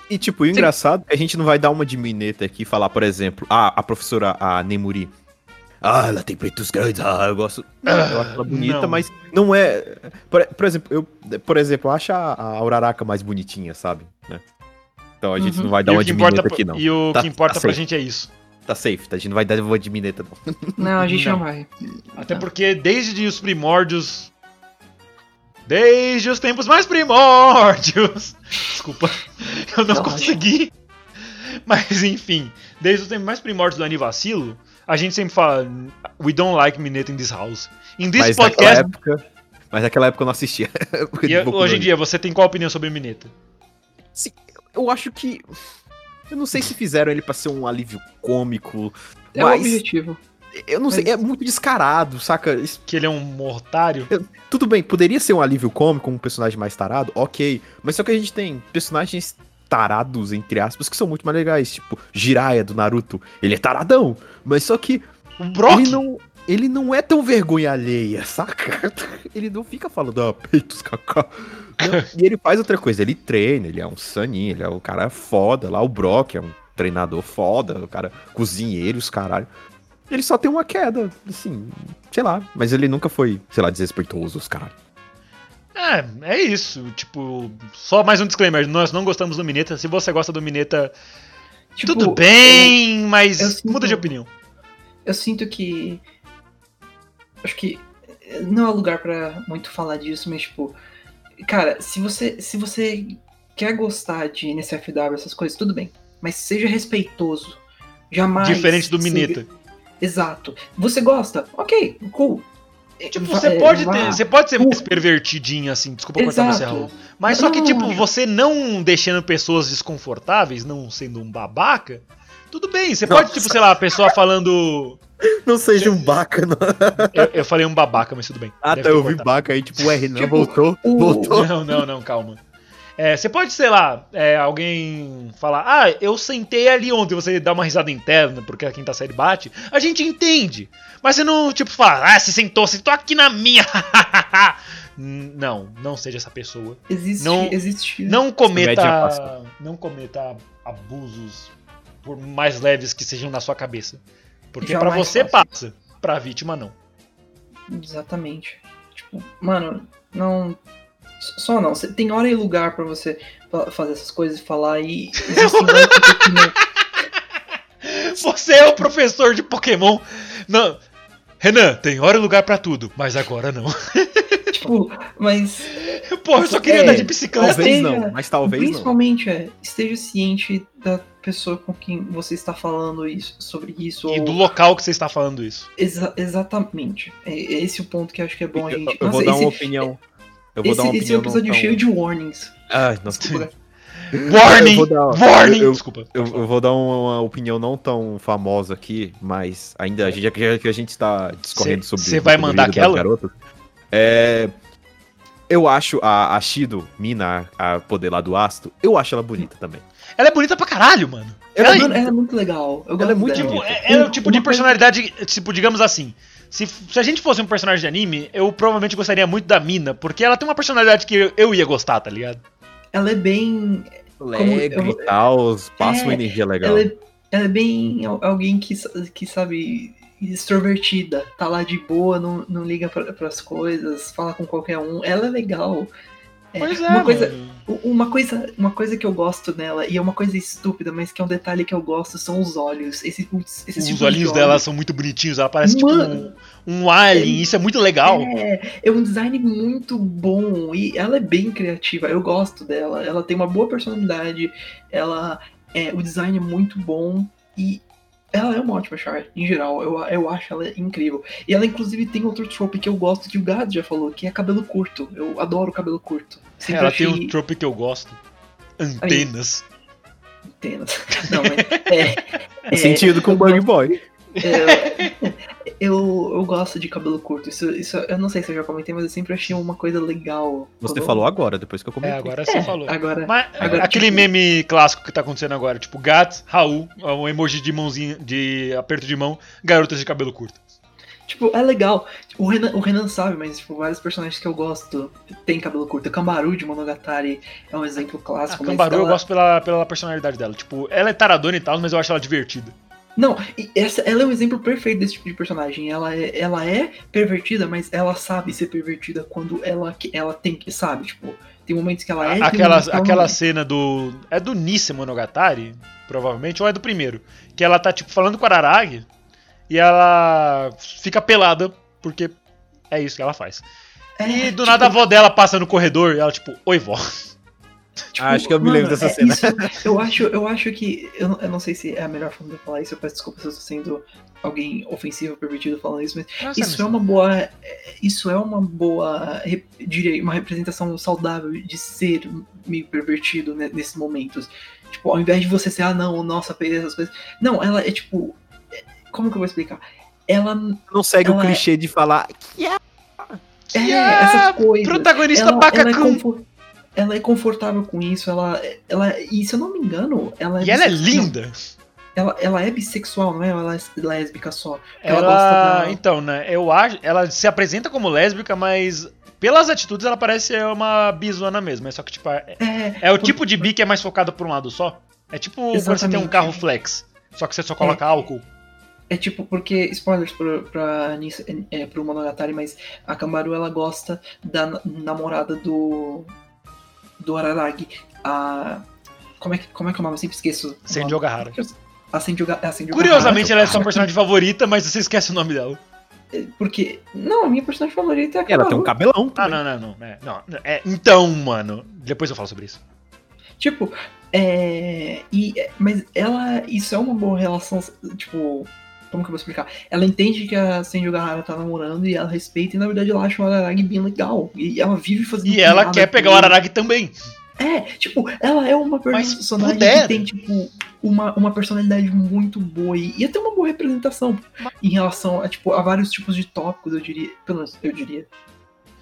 E, tipo, o engraçado é que a gente não vai dar uma de mineta aqui e falar, por exemplo, ah, a professora, a Nemuri. Ah, ela tem peitos grandes, ah, eu gosto. Não, eu acho ela bonita, não. mas não é. Por, por exemplo, eu, por exemplo, eu acho a, a Uraraka mais bonitinha, sabe? Né? Então a gente Uhum. não vai dar E uma de mineta aqui, não. E o Tá- que importa tá pra safe. gente é isso. Tá safe, tá? a gente não vai dar uma de mineta, não. Não, a gente não, Não. vai. Até Não. porque desde os primórdios. Desde os tempos mais primórdios. Desculpa, eu não Não, consegui. Mas enfim, desde os tempos mais primórdios do Anivacilo, a gente sempre fala: We don't like Mineta in this house. In this mas naquela podcast. época. Mas naquela época eu não assistia. E hoje em dia, você tem qual opinião sobre Mineta? Eu acho que. Eu não sei se fizeram ele pra ser um alívio cômico. É o mas objetivo. Eu não sei, Mas- é muito descarado, saca? Que ele é um mortário? Tudo bem, poderia ser um alívio cômico, um personagem mais tarado, ok. Mas só que a gente tem personagens tarados, entre aspas, que são muito mais legais. Tipo, Jiraiya do Naruto. Ele é taradão, mas só que O Brock? ele não. Ele não é tão vergonha alheia, saca? Ele não fica falando, ah, peitos, cacá. Não, E ele faz outra coisa, ele treina, ele é um saninho, ele é um cara foda lá, o Brock é um treinador foda, o cara cozinheiro, os caralho. Ele só tem uma queda, assim, sei lá, mas ele nunca foi, sei lá, desrespeitoso, os caralho. É, é isso. Tipo, só mais um disclaimer: nós não gostamos do Mineta. Se você gosta do Mineta, Tipo, tudo bem, mas eu sinto- muda de opinião. Eu sinto que. Acho que não é lugar pra muito falar disso, mas tipo. Cara, se você, se você quer gostar de NSFW, essas coisas, tudo bem. Mas seja respeitoso. Jamais. Diferente do Mineta. Exato. Você gosta? Ok, cool. Tipo, vá- você é, pode ter. Você pode ser mais pervertidinho, assim, desculpa cortar você, Exato. Raul. Mas só que, tipo, não. você não deixando pessoas desconfortáveis, não sendo um babaca, tudo bem. Você Nossa. pode, tipo, sei lá, a pessoa falando. Não seja um baca, não. Eu, eu falei um babaca, mas tudo bem. Ah, Deve tá, eu vi baca aí, tipo, o R não Tipo, voltou. o- Voltou. Não, não, não, calma. É, você pode, sei lá, é, alguém falar, ah, eu sentei ali ontem, você dá uma risada interna porque a quinta série bate, a gente entende. Mas você não, tipo, fala, ah, você sentou, sentou aqui na minha. não, não seja essa pessoa. Existe, Não- existe. Não cometa. Não cometa abusos por mais leves que sejam na sua cabeça. Porque pra Jamais você passa, pra vítima não. Exatamente. Tipo, mano, não. Só não. Cê- Tem hora e lugar pra você fa- fazer essas coisas e falar e. Você é o professor de Pokémon. Não. Renan, tem hora e lugar pra tudo, mas agora não. Tipo, mas. Pô, eu só queria É, andar de bicicleta. Talvez Esteja- não, mas talvez não. Principalmente é, esteja ciente da pessoa com quem você está falando isso, sobre isso. E ou- do local que você está falando isso. Exa- exatamente. É, é esse o ponto que eu acho que é bom a Eu, gente. eu vou Nossa, dar esse, uma opinião. Eu vou esse, dar uma esse é um episódio cheio de warnings. Ai, nossa. Tipo, Warning! Eu vou dar- Warning! eu- eu- Desculpa. Eu, eu vou dar uma, opinião não tão famosa aqui, mas ainda a gente, já que- a gente está discorrendo Cê- sobre. cê vai mandar aquela? garotas, é, eu acho a, a Shido, mina, a poder lá do Asto, eu acho ela bonita também. Ela é bonita pra caralho, mano. ela, Ela, mano, ela é muito legal. Eu gosto é muito dela. tipo, bonita. é, é o tipo de personalidade, tipo, digamos assim. Se, se a gente fosse um personagem de anime, eu provavelmente gostaria muito da Mina, porque ela tem uma personalidade que eu, eu ia gostar, tá ligado? Ela é bem. Alegre eu- e tal, passa uma É, energia legal. Ela é, ela é bem al- alguém que, que sabe. extrovertida. Tá lá de boa, não, não liga pra, pras coisas, fala com qualquer um. Ela é legal. É, Pois é, uma coisa, Uma coisa, uma coisa que eu gosto nela, e é uma coisa estúpida, mas que é um detalhe que eu gosto, são os olhos. Esse, putz, esse Os tipo de olhinhos olho. dela são muito bonitinhos, ela parece Mano. tipo um, um alien, isso é muito legal. É, é um design muito bom e ela é bem criativa. Eu gosto dela. Ela tem uma boa personalidade. Ela é o design é muito bom e ela é uma ótima char em geral. Eu, eu acho ela incrível. E ela inclusive tem outro trope que eu gosto que o Gad já falou, que é cabelo curto. Eu adoro cabelo curto. Sempre ela achei tem um trope que eu gosto. Antenas. antenas. Não, mas é, é, Sentido com o Bug Boy. É, eu, eu gosto de cabelo curto. Isso, isso eu não sei se eu já comentei, mas eu sempre achei uma coisa legal. Você quando- falou agora, depois que eu É, comentei. agora É, você falou. Agora, Mas Agora, aquele tipo- meme clássico que tá acontecendo agora, tipo, Gats, Raul, um emoji de mãozinha, de aperto de mão, garotas de cabelo curto. tipo, é legal. O Renan, o Renan sabe, mas tipo, vários personagens que eu gosto tem cabelo curto. A Cambaru de Monogatari é um exemplo A clássico. mas Cambaru eu ela- gosto pela, pela personalidade dela. Tipo, ela é taradona e tal, mas eu acho ela divertida. Não, essa, ela é um exemplo perfeito desse tipo de personagem. Ela é, ela é pervertida, mas ela sabe ser pervertida quando ela, que- ela tem que, sabe? Tipo, tem momentos que ela é. aquela aquela é. cena do. É do Nisse Monogatari, provavelmente, ou é do primeiro. Que ela tá, tipo, falando com a Araragi e ela fica pelada, porque é isso que ela faz. É, E do tipo, nada a avó dela passa no corredor e ela, tipo, oi vó. Tipo, Ah, acho que eu me lembro dessa é cena. isso. eu, acho, eu acho que. Eu, não- eu não sei se é a melhor forma de falar isso. Eu peço desculpa se eu estou sendo alguém ofensivo, pervertido falando isso, mas Nossa, isso é uma boa. é, Isso é uma boa. Diria, uma representação saudável de ser meio pervertido né, nesses momentos. Tipo, ao invés de você ser, ah, não, nossa, peguei essas coisas. Não, ela é tipo. é, Como que eu vou explicar? Ela Não segue o Ela é- clichê de falar. é Que a essas coisas. Protagonista ela, ela, é. Ela é confortável com isso, ela, ela. E se eu não me engano, ela é E ela é linda. Ela, ela é bissexual, não é? Ela é lésbica só? Ela Ela, gosta da- então, né, eu acho, ela se apresenta como lésbica, mas pelas atitudes ela parece ser uma bizona mesmo, é só que tipo, é, É, é o por- tipo de bi que é mais focado por um lado só. É tipo quando você tem um Exatamente. carro flex, só que você só coloca álcool. É tipo, porque, spoilers pra, pra, é, pro Monogatari, mas a Kamaru ela gosta da na- namorada do. Do Araragi. A. Como é, que, como é que é o nome? Eu sempre esqueço. nome. Ogahara. A Sandy Curiosamente, ela é sua personagem favorita, mas você esquece o nome dela. Porque. Não, a minha personagem favorita é a Ela tem um cabelão. Ah, não, não, não. É, não, é, então, mano. Depois eu falo sobre isso. Tipo, é. E, é, mas ela. Isso é uma boa relação. Tipo. Como que eu vou explicar? Ela entende que a Senjogahara tá namorando e ela respeita, e na verdade ela acha o Araragi bem legal. E ela vive fazendo. E ela quer pegar o. Araragi também. É, tipo, ela é uma personagem que tem, tipo, uma, uma personalidade muito boa e e até uma boa representação em relação a, tipo, a vários tipos de tópicos, eu diria. Pelo menos, eu diria.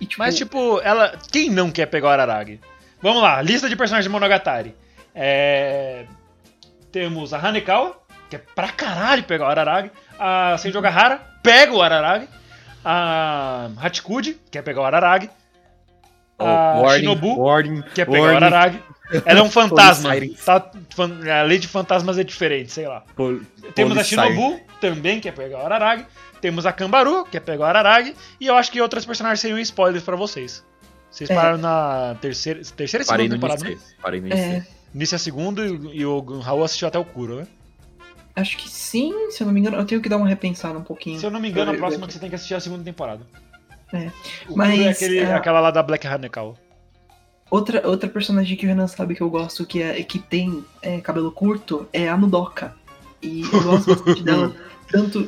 E, tipo, Mas, tipo, ela. Quem não quer pegar o Araragi? Vamos lá, lista de personagens de Monogatari. É... Temos a Hanekawa, que é pra caralho pegar o Araragi. A Senjogahara, pega o Araragi. A Hachikuji, quer pegar o Araragi. A warning, Shinobu, warning, quer pegar o warning. Araragi. Ela é um fantasma. Tá, a lei de fantasmas é diferente, sei lá. Pol- Temos a. Shinobu, também quer pegar o Araragi. Temos a Kambaru, quer pegar o Araragi. E eu acho que outras personagens seriam spoilers pra vocês. Vocês É. pararam na terceira, terceira e Parei segunda no temporada, né? início. Parei no É, início. Início é a segunda e, e o Raul assistiu até o Kuro, né? Acho que sim, se eu não me engano, eu tenho que dar uma repensada um pouquinho. Se eu não me engano, a Eu- próxima que você tem que assistir é a segunda temporada. É. O Kuro Mas, é, aquele, é- aquela lá da Black Hanekawa. Outra, outra personagem que o Renan sabe que eu gosto, que, é, que tem é, cabelo curto, é a Nudoka. E eu gosto bastante dela, tanto,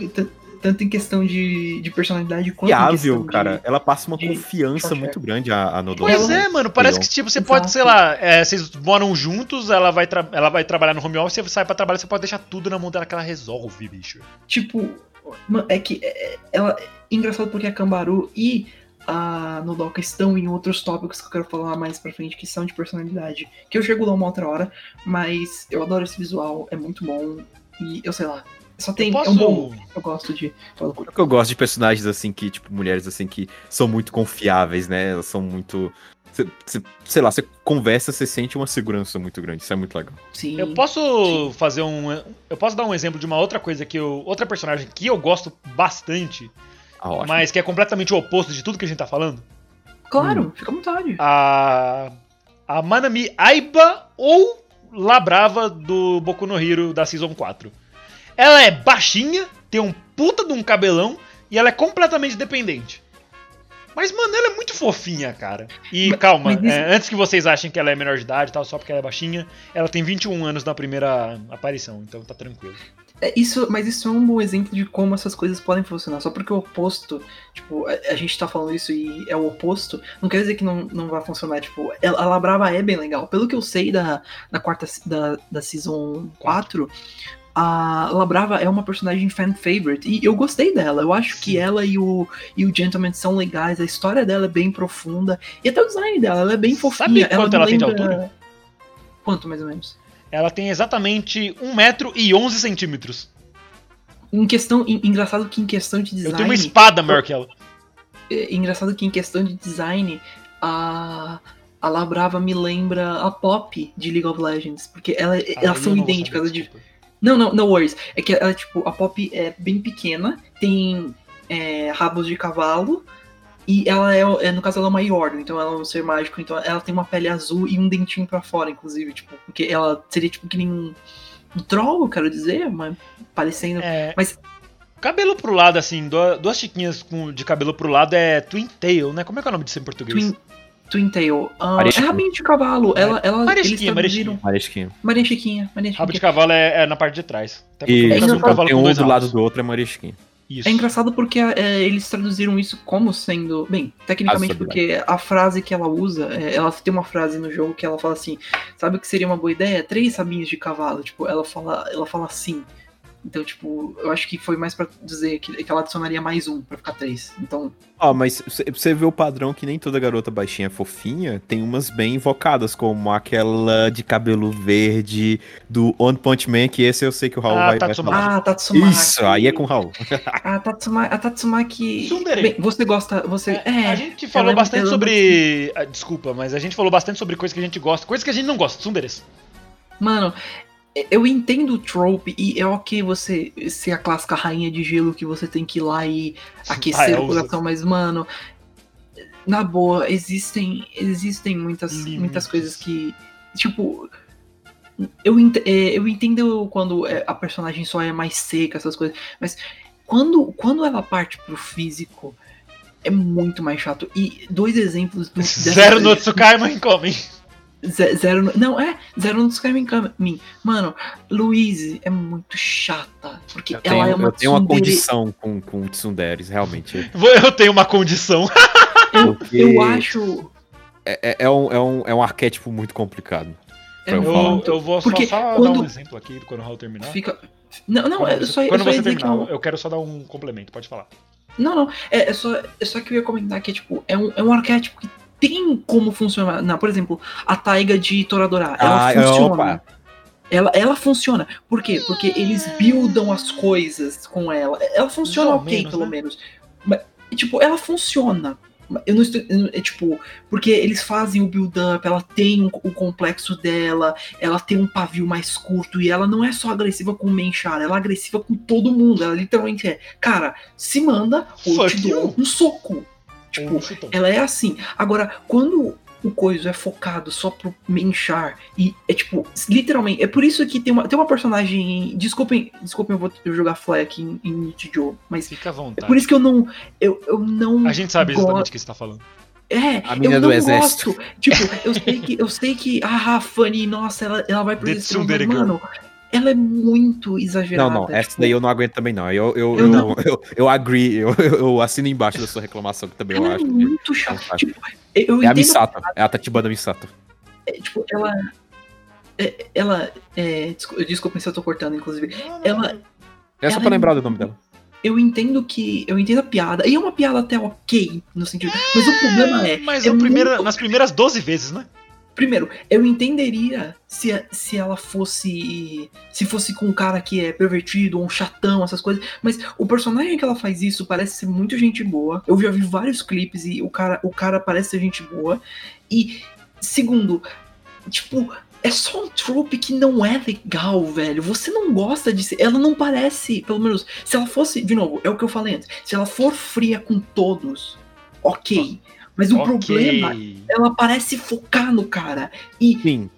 tanto em questão de, de personalidade quanto questão cara. de... Ela passa uma de confiança short muito grande a, a Nodoro. Pois é, mano. Parece que tipo, você pode, Exato. sei lá, é, vocês moram juntos, ela vai, ela vai trabalhar no home office, você sai pra trabalhar, você pode deixar tudo na mão dela que ela resolve, bicho. Tipo, é que é, ela. Engraçado porque a Kambaru e a Nodoka estão em outros tópicos que eu quero falar mais pra frente, que são de personalidade. Que eu chego lá uma outra hora, mas eu adoro esse visual, é muito bom. E eu sei lá. Só tem. posso- É um bom. Eu gosto de. É eu gosto de personagens assim que, tipo, mulheres assim que são muito confiáveis, né? Elas são muito. cê- cê- sei lá, você conversa, você sente uma segurança muito grande. Isso é muito legal. Sim. Eu posso fazer um. Eu posso dar um exemplo de uma outra coisa que eu. Outra personagem que eu gosto bastante, Ah, ótimo. mas que é completamente o oposto de tudo que a gente tá falando. Claro, fica à vontade. A. A Manami Aiba ou Labrava do Boku no Hero da Season 4. Ela é baixinha, tem um puta de um cabelão e ela é completamente dependente. Mas, mano, ela é muito fofinha, cara. E Mas- calma, mas é, antes que vocês achem que ela é menor de idade e tal, só porque ela é baixinha, ela tem 21 anos na primeira aparição, então tá tranquilo. É, isso, mas isso é um bom exemplo de como essas coisas podem funcionar. Só porque o oposto, tipo, a, a gente tá falando isso e é o oposto, não quer dizer que não, não vai funcionar. Tipo, ela- a Labrava é bem legal. Pelo que eu sei da, da quarta da, da Season 4, a Labrava é uma personagem fan favorite. E eu gostei dela. Eu acho que ela e o, e o Gentleman são legais. A história dela é bem profunda. E até o design dela, ela é bem fofinha. Sabe quanto me ela tem de lembra- altura? Quanto mais ou menos? Ela tem exatamente 1 metro e 11 centímetros. Em questão, en- engraçado que em questão de design. Eu tenho uma espada maior que ela. É engraçado que em questão de design, a, a Labrava me lembra a Pop de League of Legends. Porque ela, Ah, elas são idênticas. saber, ela. Não, não, no worries. É que ela, tipo, a Pop é bem pequena, tem é, rabos de cavalo. E ela é, é, no caso, ela é uma Yordle, então ela é um ser mágico, então ela tem uma pele azul e um dentinho pra fora, inclusive, tipo, porque ela seria tipo que nem um, um troll, eu quero dizer, mas parecendo. É, Mas- Cabelo pro lado, assim, du- duas chiquinhas com, de cabelo pro lado é Twin Tail, né? Como é que é o nome disso em português? Twin, Twin Tail. Ah, é rabinho de cavalo. Ela, ela, Maria eles Chiquinha, Maria Chiquinha. Rabo de cavalo é, é na parte de trás. Até E parece um cavalo tem um dois do lado do outro é Maria Chiquinha. Isso. É engraçado porque é, eles traduziram isso como sendo. Bem, tecnicamente, porque a frase que ela usa, é, ela tem uma frase no jogo que ela fala assim: sabe o que seria uma boa ideia? Três sabinhos de cavalo. Tipo, ela fala, ela fala assim. Então, tipo, eu acho que foi mais pra dizer que, que ela adicionaria mais um pra ficar três. Então, Ó, mas você- você vê o padrão que nem toda garota baixinha é fofinha, tem umas bem invocadas, como aquela de cabelo verde do One Punch Man, que esse eu sei que o Raul Ah, vai, falar. ah, Tatsumaki. Isso, aí é com o Raul. A, Tatsuma, a Tatsumaki. Tsundere. Bem, você gosta. Você, é, a gente falou é- bastante é sobre. ah, Desculpa, mas a gente falou bastante sobre coisas que a gente gosta, coisas que a gente não gosta, Tsunderes. Mano, eu entendo o trope e é ok você ser a clássica rainha de gelo que você tem que ir lá e aquecer Ah, é, o coração, mas, mano, na boa, existem, existem muitas, Limites. muitas coisas que, tipo, eu, ent- é, eu entendo quando é, a personagem só é mais seca, essas coisas, mas quando, quando ela parte pro físico, é muito mais chato. E dois exemplos do, Zero no Tsukaima Incoming. Ze- Zero, no- não, é, Zero no Skyrim Kamin. Mano, Louise é muito chata. Porque Eu ela tenho, é uma eu tenho uma tsundere- condição com, com Tsunderes, realmente. Eu tenho uma condição. Porque Eu acho. É, é- é um, é, um, é um arquétipo muito complicado. É eu Eu, eu vou Porque só, só dar quando- um exemplo aqui quando o Raul terminar. Fica. Não, não, Quando é você, só, eu quando só ia você dizer que é terminar, um, eu quero só dar um complemento, pode falar. Não, não. É, é só, é só que eu ia comentar que, tipo, é um, é um arquétipo que tem como funcionar. Por exemplo, a taiga de Toradora. Ela Ah, funciona. opa. Ela, ela funciona. Por quê? Porque eles buildam as coisas com ela. Ela funciona ok, menos, pelo né? menos. Mas, tipo, ela funciona. Eu não estou. É tipo, porque eles fazem o build-up, ela tem um- o complexo dela, ela tem um pavio mais curto e ela não é só agressiva com o Menchar, ela é agressiva com todo mundo. Ela literalmente é, cara, se manda ou eu te dou um soco. Tipo, ela é assim. Agora, quando o coisa é focado só pro Menchar e é tipo, literalmente, é por isso que tem uma, tem uma personagem. Desculpem, desculpem, eu vou eu jogar fly aqui em, em Nichijou, mas Fica à é vontade. por isso que eu não. Eu, eu não. A gente sabe exatamente o que você tá falando. É, A menina eu do não exército. gosto. Tipo, eu sei que, eu sei que a ah, Fanny, nossa, ela, ela vai pro Girl. mano, ela é muito Não, exagerada. não, essa tipo, daí eu não aguento também, não. Eu, eu, Eu eu, não. eu, eu agree, eu, eu, eu assino embaixo da sua reclamação, que também eu Ela é acho. que- muito chata. ela Tipo, eu É a Misato, é a Tatibana Misato. É, tipo, ela. é, ela. É, desculpa, desculpa se eu tô cortando, inclusive. Ela. É só Ela pra é lembrar do nome dela. Eu entendo que. Eu entendo a piada. E é uma piada até ok, no sentido. Mas o problema é. Mas é primeira- muito- nas primeiras 12 vezes, né? Primeiro, eu entenderia se, se ela fosse. Se fosse com um cara que é pervertido, ou um chatão, essas coisas. Mas o personagem que ela faz isso parece ser muito gente boa. Eu já vi vários clipes e o cara, o cara parece ser gente boa. E, segundo, tipo. É só um trope que não é legal, velho. Você não gosta de ser. Ela não parece, pelo menos. Se ela fosse. De novo, é o que eu falei antes. Se ela for fria com todos, ok. Mas o Ok. problema ela parece focar no cara. E. Sim,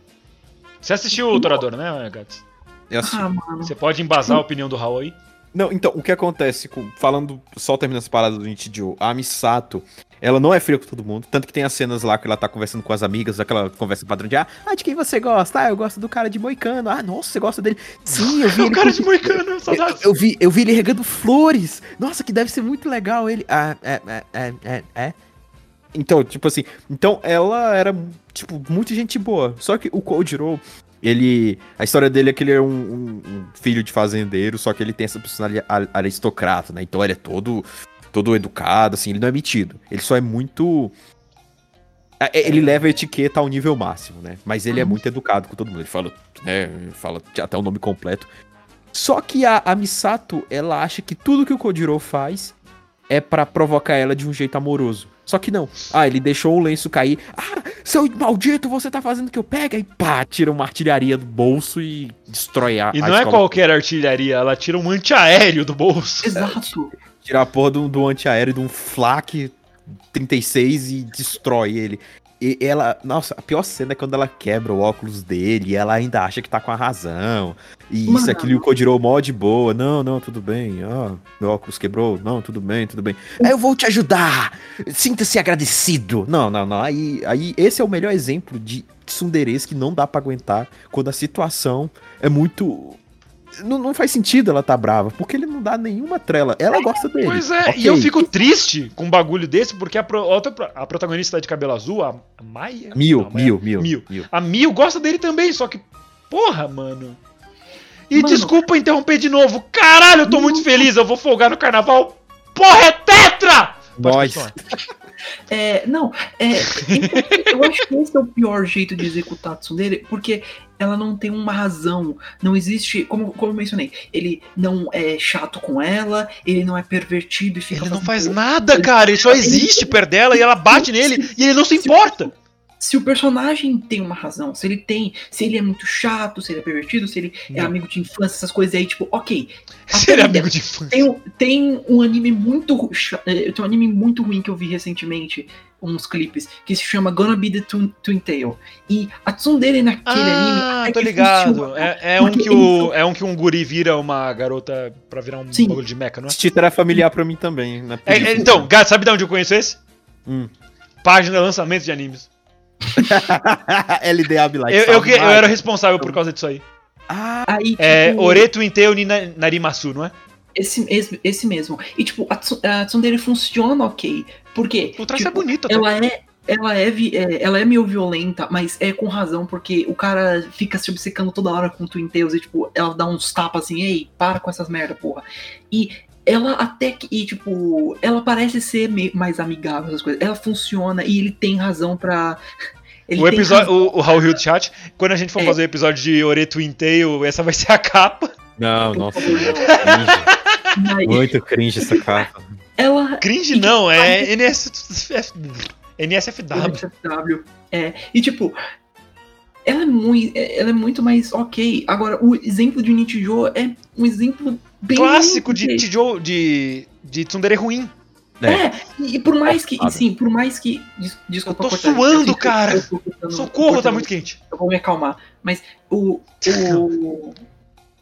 Você assistiu o Torador, né, Gats? eu assisti. Ah, mano. Você pode embasar a opinião do Raul aí? Não, então, o que acontece, com, falando, só terminando essa parada do Nichijou, a Misato, ela não é fria com todo mundo, tanto que tem as cenas lá que ela tá conversando com as amigas, aquela conversa padrão de, ah, ah, de quem você gosta? Ah, eu gosto do cara de Moicano. Ah, nossa, você gosta dele? Sim, eu vi o ele... cara com- de Moicano, eu, saudades. eu vi, eu vi ele regando flores. Nossa, que deve ser muito legal ele. Ah, é, é, é, é, é. Então, tipo assim, então ela era, tipo, muito gente boa. Só que o Kojiro, ele. A história dele é que ele é um, um- um filho de fazendeiro, só que ele tem essa personalidade aristocrata, né? Então ele é todo, todo educado, assim, ele não é metido. Ele só é muito. é, Ele leva a etiqueta ao nível máximo, né? Mas ele é Uhum. muito educado com todo mundo. Ele fala, né? Fala até o nome completo. Só que a, a Misato, ela acha que tudo que o Kojiro faz é pra provocar ela de um jeito amoroso. Só que não. Ah, ele deixou o lenço cair. Ah, seu maldito, você tá fazendo que eu pegue. Aí pá, tira uma artilharia do bolso e destrói a E a não é escola. qualquer artilharia, ela tira um antiaéreo do bolso. Exato. Tira a porra do, do antiaéreo de um flak 36 e destrói ele. E ela, nossa, a pior cena é quando ela quebra o óculos dele e ela ainda acha que tá com a razão. E isso, Mano. aquilo, e o mó de boa. Não, não, tudo bem. Ah, meu óculos quebrou. Não, tudo bem, tudo bem. Eu vou te ajudar. Sinta-se agradecido. Não, não, não. Aí, aí esse é o melhor exemplo de tsunderes que não dá pra aguentar quando a situação é muito. Não, não faz sentido ela tá brava, porque ele não dá nenhuma trela. Ela gosta dele. Pois é, Ok. e eu fico triste com um bagulho desse, porque a, pro- outra, a protagonista de cabelo azul, a, a Maia? Mil, Não, a Maia- mil, mil, Mil. mil. A Mil gosta dele também, só que. Porra, mano. E Mano. desculpa interromper de novo. Caralho, eu tô muito feliz, eu vou folgar no carnaval. Porra, é tetra! Nós. É, não, é, eu acho que esse é o pior jeito de executar a Tsundere, porque ela não tem uma razão, não existe, como, como eu mencionei, ele não é chato com ela, ele não é pervertido e fica Ele não faz nada, cara. Ele só existe perto dela e ela bate nele e ele não se importa. Se o personagem tem uma razão, se ele tem, se ele é muito chato, se ele é pervertido, se ele é amigo de infância, essas coisas aí, tipo, ok. Se ele é amigo de infância. Tem, um- tem um anime muito. eh, Tem um anime muito ruim que eu vi recentemente, uns clipes, que se chama Gonna Be the Twin, Twin Tail. E a Tsundere naquele anime. Ah, até tô que ligado. funciona. É, é um que o, é um que um guri vira uma garota pra virar um Sim. bagulho de meca, não é? Esse título era familiar pra mim também, né? É, é, então, Gato, sabe de onde eu conheço esse? Hum. Página de lançamento de animes. LDA Blight. Eu, eu, eu era o responsável por causa disso aí. Ah, Aí, É tipo, Oreto Inteu Nina- Narimasu, não é? esse, esse, esse mesmo. E, tipo, a, tsu- a tsundere funciona ok. Por quê? O traço Tipo, é bonito. Ela é. Ela é, vi- é- ela é meio violenta, mas é com razão, porque o cara fica se obcecando toda hora com o Twin Tails e, tipo, ela dá uns tapas assim, ei, para com essas merda, porra. E ela até que, e, tipo, ela parece ser mais amigável, essas coisas. Ela funciona e ele tem razão pra. Ele O episódio, razão- o, o Raul Hill chat, quando a gente for É. fazer o episódio de Oreto Inteu, essa vai ser a capa. não, nossa. Cringe. Muito cringe essa capa. ela Cringe não, é NSF, NSFW. NSFW. É, e tipo, ela é muito, ela é muito mais ok. Agora, o exemplo de Nichijou é um exemplo bem Clássico de. Tijou, de, de Tsundere ruim. É, e, e por mais que, Foda. sim, por mais que, des- desculpa Eu tô cortar, suando, eu cara. eu tô Socorro, tá muito quente. eu vou me acalmar. Mas o. O.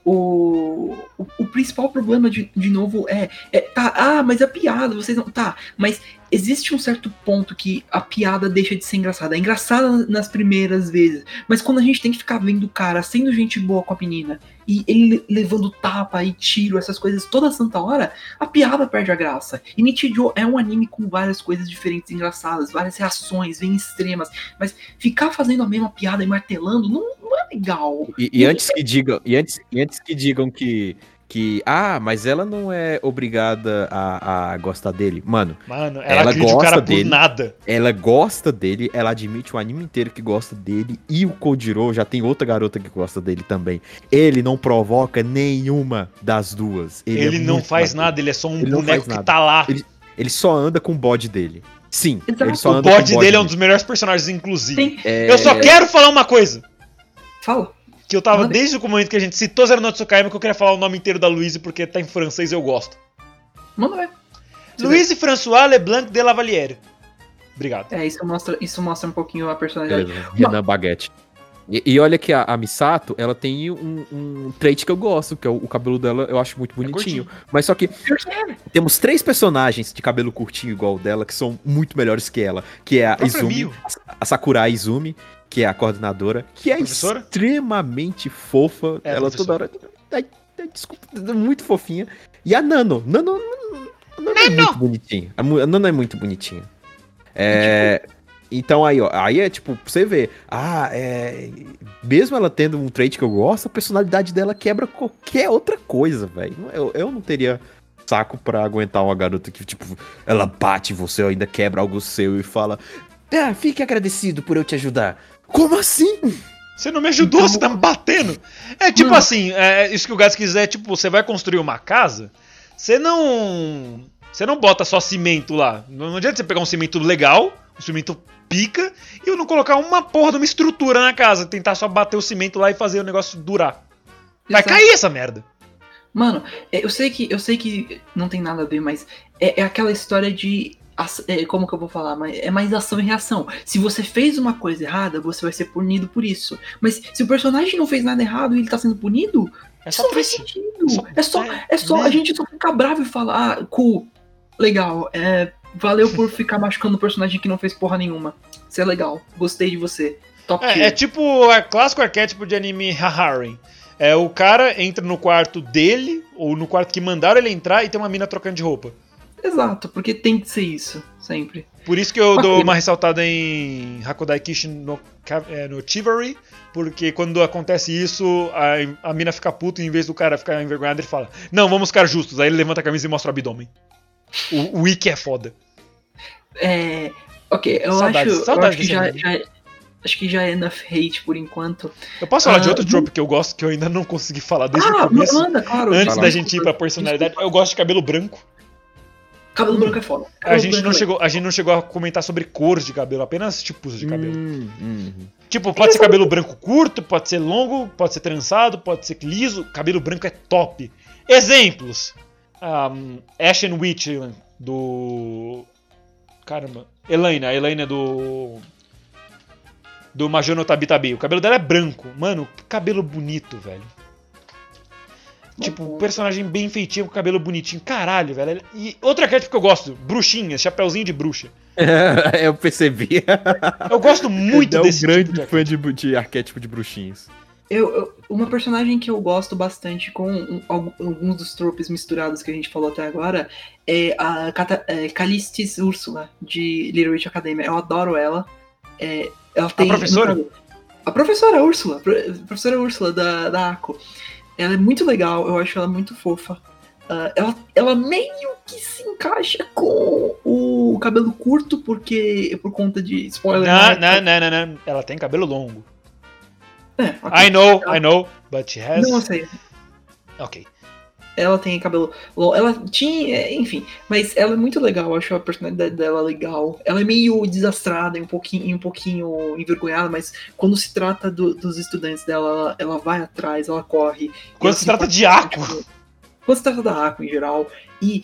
O, o, o principal problema, de, de novo, é, é. Tá, ah, mas a piada, vocês não. Tá, mas existe um certo ponto que a piada deixa de ser engraçada. É engraçada nas primeiras vezes, mas quando a gente tem que ficar vendo o cara sendo gente boa com a menina e ele levando tapa e tiro, essas coisas toda santa hora, a piada perde a graça. E Nichijou é um anime com várias coisas diferentes, engraçadas, várias reações bem extremas, mas ficar fazendo a mesma piada e martelando não, não é legal. E, e antes que digam, e antes, e antes que digam que que ah, mas ela não é obrigada a, a gostar dele, mano. Mano, ela, Ela agride o gosta cara dele. por nada. Ela gosta dele, ela admite o anime inteiro que gosta dele e o Kojiro já tem outra garota que gosta dele também. Ele não provoca nenhuma das duas. Ele, Ele, é não faz maduro. nada, ele é só um Ele boneco que tá lá. Ele- Ele só anda com o bode dele. Sim, ele só O anda bode com dele é um dos melhores personagens, inclusive. É, Eu só quero falar uma coisa. fala. Que eu tava desde o momento que a gente citou Zero no Tsukaima que eu queria falar o nome inteiro da Louise porque tá em francês e eu gosto. Manda ver. Louise François Leblanc de Lavalière. Obrigado. É, isso mostra, isso mostra um pouquinho a personalidade. Renan Baguette. E, e olha que a, a Misato, ela tem um, um trait que eu gosto, que é o, o cabelo dela, eu acho muito bonitinho. Mas só que é, temos três personagens de cabelo curtinho igual o dela que são muito melhores que ela, que é a Izumi, a, a Sakurai Izumi, que é a coordenadora, que é Professora? extremamente fofa. É, ela toda hora. Ai, ai, desculpa, muito fofinha. E a Nano. Nano, Nano é muito bonitinha. A, Nano é muito bonitinha. É. Então aí, ó, aí é tipo, pra você ver, ah, é. Mesmo ela tendo um trait que eu gosto, a personalidade dela quebra qualquer outra coisa, velho. Eu, eu não teria saco pra aguentar uma garota que, tipo, ela bate você, ou ainda quebra algo seu e fala: Ah, fique agradecido por eu te ajudar. Como assim? Você não me ajudou, Então- você tá me batendo. É tipo Mano. assim, é, isso que o Gats quiser, tipo, você vai construir uma casa, você não. Você não bota só cimento lá. Não, adianta você pegar um cimento legal, um cimento pica, e não colocar uma porra de uma estrutura na casa. Tentar só bater o cimento lá e fazer o negócio durar. Vai Exato. cair essa merda. Mano, é, eu sei que eu sei que não tem nada a ver, mas é, é aquela história de é, como que eu vou falar, é mais ação e reação. Se você fez uma coisa errada, você vai ser punido por isso. Mas se o personagem não fez nada errado e ele tá sendo punido, É isso não faz sentido. Só- É só, é, é só né? a gente só ficar bravo e falar, ah, cool, legal, é, valeu por ficar machucando o personagem que não fez porra nenhuma. Isso é legal, gostei de você. Top É, é tipo o clássico arquétipo de anime Haharen. É, o cara entra no quarto dele, ou no quarto que mandaram ele entrar, e tem uma mina trocando de roupa. Exato, porque tem que ser isso, sempre. Por isso que eu Ok. dou uma ressaltada em Hakudai Kishin no, é, no Chivalry, porque quando acontece isso, a, a mina fica puta e em vez do cara ficar envergonhado, ele fala: Não, vamos ficar justos. Aí ele levanta a camisa e mostra o abdômen. O, o Ikki é foda. É. Ok, eu Saudades, acho, eu saudades acho que já, Acho que já é enough hate por enquanto. Eu posso falar de Ah, outro vamos- trope que eu gosto, que eu ainda não consegui falar desde o ah, começo. manda, claro. Antes da gente ir pra personalidade, eu gosto de cabelo branco. Cabelo branco é foda. A Cabelo gente, branco não é chegou, a gente não chegou a comentar sobre cores de cabelo, apenas tipos de cabelo. Hum, hum. Tipo, pode ser cabelo branco curto, pode ser longo, pode ser trançado, pode ser liso. Cabelo branco é top. Exemplos: um, Ashen Witch do. Caramba. Elaine, a Elaine é do. Do Majono Tabitabi. O cabelo dela é branco. Mano, que cabelo bonito, velho. Tipo, personagem bem feitinho, com cabelo bonitinho. Caralho, velho. E outro arquétipo que eu gosto, bruxinha, chapeuzinho de bruxa. eu percebi. Eu gosto muito é um desse grande tipo de fã de, de arquétipo de bruxinhas. Eu, eu- uma personagem que eu gosto bastante com um- algu- alguns dos tropes misturados que a gente falou até agora é a Cata, é, Callistis Úrsula, de Little Witch Academia. Eu adoro ela. É, ela tem, professora? no caso, a professora Úrsula, a professora Úrsula da, da ACO. Ela é muito legal, eu acho ela muito fofa. Ah, ela, ela meio que se encaixa com o cabelo curto, porque por conta de spoiler. Não, né? não, não, não, não. Ela tem cabelo longo. É, ok. I know, I know, but she has. Não sei. Ok. Ela tem cabelo longo. Ela tinha, enfim, mas ela é muito legal, eu acho a personalidade dela legal. Ela é meio desastrada e um pouquinho, um pouquinho envergonhada, mas quando se trata do- dos estudantes dela, ela, ela vai atrás, ela corre. Quando se trata de Aqua. Quando se trata da Aqua em geral. E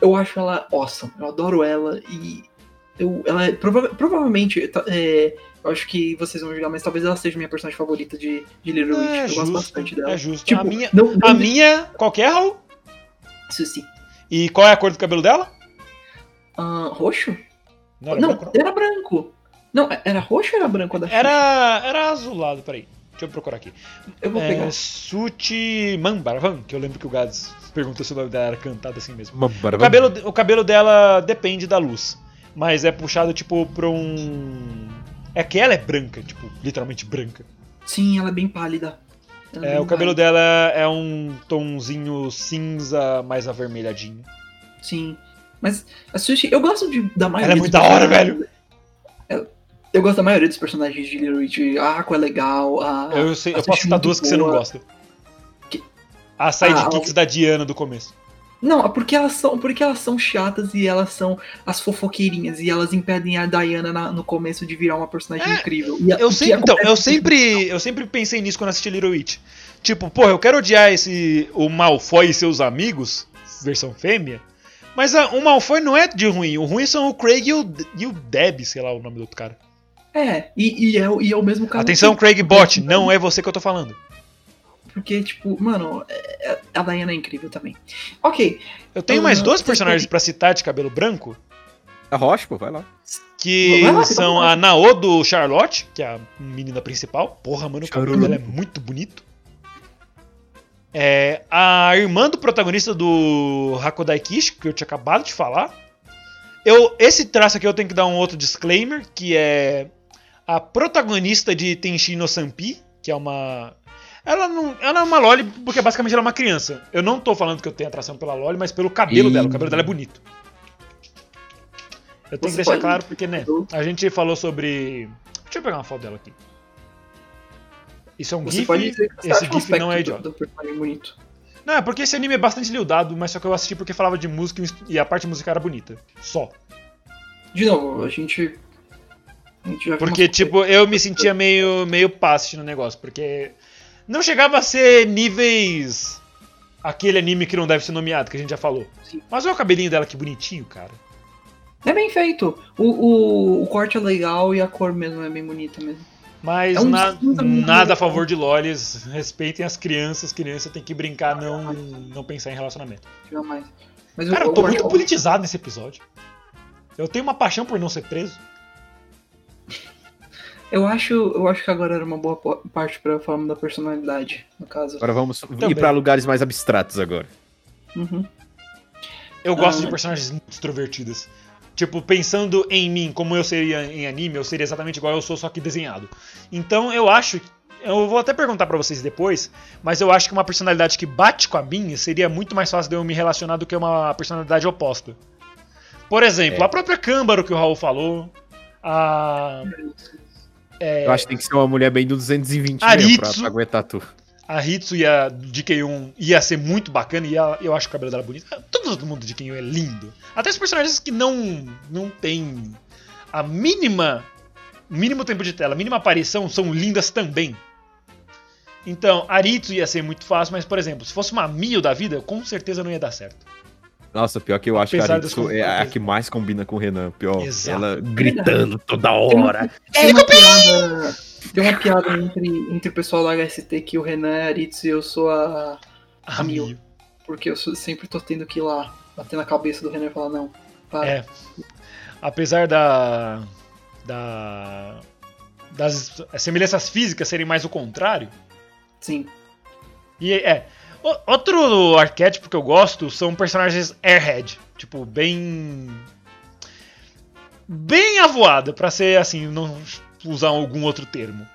eu acho ela awesome. Eu adoro ela e eu, ela é prova- provavelmente. tá, é, eu acho que vocês vão julgar, mas talvez ela seja minha personagem favorita de, de Little Witch. É eu gosto bastante dela. é justo. Tipo, a minha, não, não, a minha, qual que é, Raul? Suzy. E qual é a cor do cabelo dela? Ah, roxo? Não, era Não, branco, não. era branco. Não, era roxo ou era branco a da Xuxa? Era, era azulado, peraí. Deixa eu procurar aqui. Eu vou pegar. É, Suti Mambaravan, que eu lembro que o Gads perguntou se o nome dela era cantado assim mesmo. Uma O cabelo, o cabelo dela depende da luz, mas é puxado tipo pra um. É que ela é branca, tipo, literalmente branca. Sim, ela é bem pálida. Ela É, bem o cabelo pálida. dela é um tonzinho cinza mais avermelhadinho. Sim. Mas a Sushi, eu gosto de, da maioria. Ela é muito da hora. Ela- Eu gosto da maioria dos personagens de Little Witch. A Aqua é legal. A, Eu, sei, a eu Sushi posso é citar duas que você não boa. gosta. Que- A sidekicks Ah, da Diana do começo. Não, é porque elas são, porque elas são chatas e elas são as fofoqueirinhas e elas impedem a Diana na- no começo de virar uma personagem incrível. E a- É, Eu sempre, então, eu sempre, eu sempre pensei nisso quando assisti Little Witch. Tipo, porra, eu quero odiar esse o Malfoy e seus amigos, versão fêmea. Mas a- o Malfoy não é de ruim. O ruim são o Craig e o, e o Deb, sei lá o nome do outro cara. É, e, e é, o- e é o mesmo caso. Atenção, que- Craig Bot, não é você que eu tô falando. Porque, tipo, mano, é- é- a Diana é incrível também. Ok, Eu tenho mais duas você personagens tem- pra citar de cabelo branco, A Rocha, pô, vai lá. que Vai lá, são a Nao do Charlotte, que é a menina principal. Porra, mano, o cabelo dela é muito bonito. É, a irmã do protagonista do Hakodai Kishi, que eu tinha acabado de falar. Eu, esse traço aqui eu tenho que dar um outro disclaimer, que é a protagonista de Tenshin no Sanpi, que é uma... Ela não, ela é uma Loli porque basicamente ela é uma criança. Eu não tô falando que eu tenho atração pela Loli, mas pelo cabelo Ih. dela. O cabelo dela é bonito. Eu tenho que Você deixar pode- claro porque, né? A gente falou sobre. Deixa eu pegar uma foto dela aqui. Isso é um você GIF. que esse GIF não é idiota. do, do personagem bonito. Não, é porque esse anime é bastante liudado, mas só que eu assisti porque falava de música e a parte musical era bonita. Só. De novo, a gente. A gente Porque, tipo, eu me sentia meio, meio passe no negócio, porque não chegava a ser níveis. Aquele anime que não deve ser nomeado, que a gente já falou. Sim. Mas olha o cabelinho dela, que bonitinho, cara. É bem feito. O, o, o corte é legal e a cor mesmo é bem bonita mesmo. Mas É um na- nada a favor de lolis. Respeitem as crianças. Criança tem que brincar, não, não pensar em relacionamento. Jamais. Mas Cara, o, eu tô o muito politizado nesse episódio. Eu tenho uma paixão por não ser preso. Eu acho, eu acho que agora era uma boa parte pra falar da personalidade, no caso. Agora vamos Também. ir pra lugares mais abstratos agora. Uhum. Eu gosto Ah. de personagens muito extrovertidas. Tipo, pensando em mim, como eu seria em anime, eu seria exatamente igual eu sou, só que desenhado. Então eu acho. Eu vou até perguntar pra vocês depois, mas eu acho que uma personalidade que bate com a minha seria muito mais fácil de eu me relacionar do que uma personalidade oposta. Por exemplo, É. a própria Câmbaro que o Raul falou. A. Eu acho que tem que ser uma mulher bem do 220 mesmo pra, Aritsu. pra aguentar tu. A Hitsu e a DK1 ia ser muito bacana e a- eu acho o cabelo dela bonito. Todo mundo de DK1 é lindo. Até os personagens que não não tem a mínima mínimo tempo de tela, a mínima aparição são lindas também. Então, a Aritsu ia ser muito fácil, mas por exemplo, se fosse uma Mio da vida, com certeza não ia dar certo. Nossa, pior que eu acho que a Apesar Aritsu é a que mais combina com o Renan. Pior, Exato. ela gritando toda hora. Tem uma piada. Tem uma piada entre, entre o pessoal do HST que o Renan é Aritsu e eu sou a. a mil. Porque eu sou- sempre tô tendo que ir lá, bater na cabeça do Renan e falar, não, para. É. Apesar da. da. das semelhanças físicas serem mais o contrário. Sim. E é. Outro arquétipo que eu gosto são personagens airhead. Tipo, bem. Bem avoada, pra ser assim, não usar algum outro termo.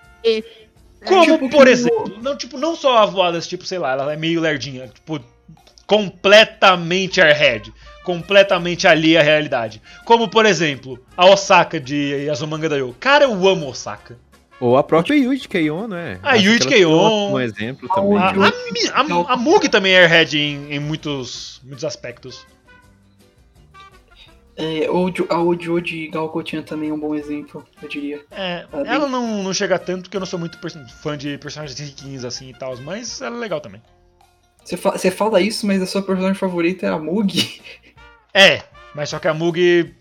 Como, Tipo por exemplo, não, tipo, não só avoadas, tipo, sei lá, ela é meio lerdinha, tipo, completamente airhead, completamente alheia à realidade. Como, por exemplo, a Osaka de Azumanga Daioh. Cara, eu amo Osaka. Ou a própria Yuji Keion, né? A Acho Yuji Keion. Um exemplo A também. A, a, Mi- a- a Mugi também é airhead em, em muitos, muitos aspectos. É, a Ojo de Galgotian também é um bom exemplo, eu diria. É, bem- ela não, não chega tanto porque eu não sou muito fã de personagens riquinhos assim e tal, mas ela é legal também. Você, fa- você fala isso, mas a sua personagem favorita é a Mugi. É, mas só que a Mugi.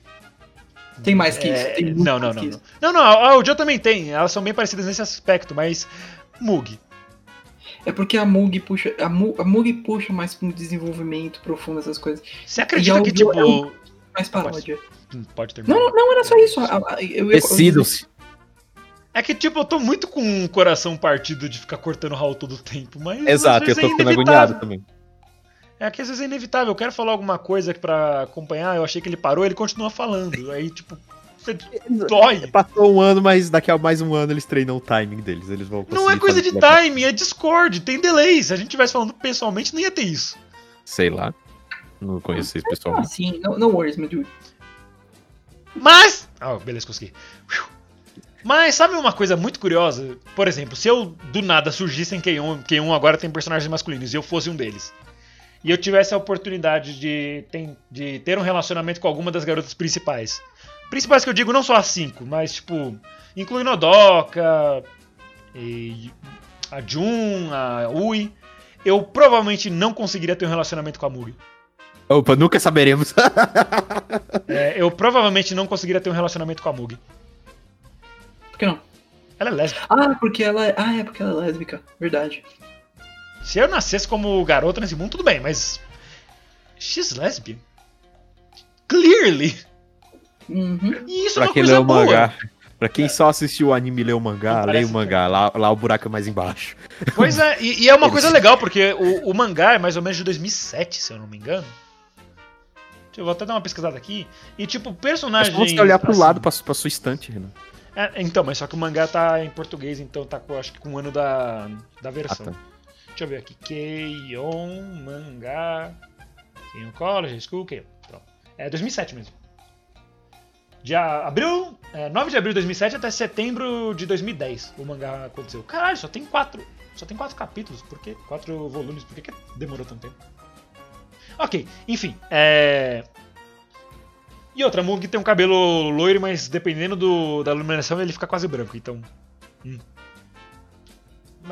Tem mais que isso. é, Tem muito não, não, mais não, que não. isso. Não, não, a Ojo também tem. Elas são bem parecidas nesse aspecto, mas. Mugi. É porque a Mugi puxa. A, Mu, a Mugi puxa mais pra um desenvolvimento profundo, essas coisas. Você acredita que, tipo. é um- Mais paródia. Hum, Pode terminar. Não, não, não era só isso. Decidam-se. É que, tipo, eu tô muito com o coração partido de ficar cortando o Raul todo o tempo, mas. às Exato, eu tô é ficando inevitável. agoniado também. É que às vezes é inevitável. Eu quero falar alguma coisa pra acompanhar, eu achei que ele parou, ele continua falando. Aí, tipo, você dói. Passou um ano, mas daqui a mais um ano eles treinam o timing deles. Eles vão Não é coisa de time, é Discord, tem delay. Se a gente estivesse falando pessoalmente, não ia ter isso. Sei lá. Não conheço vocês Ah, pessoalmente. sim, no, no worries, meu dude. Mas. Ah, beleza, consegui. Mas sabe uma coisa muito curiosa? Por exemplo, se eu do nada surgisse em K1, K1 agora tem personagens masculinos e eu fosse um deles. E eu tivesse a oportunidade de, tem- de ter um relacionamento com alguma das garotas principais. Principais que eu digo não só as cinco, mas tipo, incluindo a Doka, e a Jun, a Ui. Eu provavelmente não conseguiria ter um relacionamento com a Mugi. Opa, nunca saberemos. É, eu provavelmente não conseguiria ter um relacionamento com a Mugi. Por que não? Ela é lésbica. Ah, porque ela é. Ah, é porque ela é lésbica. Verdade. Se eu nascesse como garota nesse mundo, tudo bem, mas. She's lesbian. Clearly! Uhum. E isso é pra uma quem coisa lê o boa. mangá. Pra quem só assistiu o anime e lê o mangá, parece o mangá. Lá, lá o buraco é mais embaixo. Pois é, e, e é uma Eles- coisa legal, porque o, o mangá é mais ou menos de 2007, se eu não me engano. Deixa eu vou até dar uma pesquisada aqui. E tipo, É personagem. só você olhar pro assim, lado, pra, pra sua estante, Renan. é, então, mas só que o mangá tá em português, então tá com, acho que com o ano da, da versão. Ah, tá. Deixa eu ver aqui. Keion, mangá. Keion College, School, Keion. Pronto. É 2007 mesmo. De abril, é, 9 de abril de 2007 até setembro de 2010 o mangá aconteceu. Caralho, só tem quatro. Só tem quatro capítulos, por quê? Quatro volumes, por que, que demorou tanto tempo? Ok, enfim. É... E outra, a Mug tem um cabelo loiro, mas dependendo do, da iluminação ele fica quase branco, então. hum.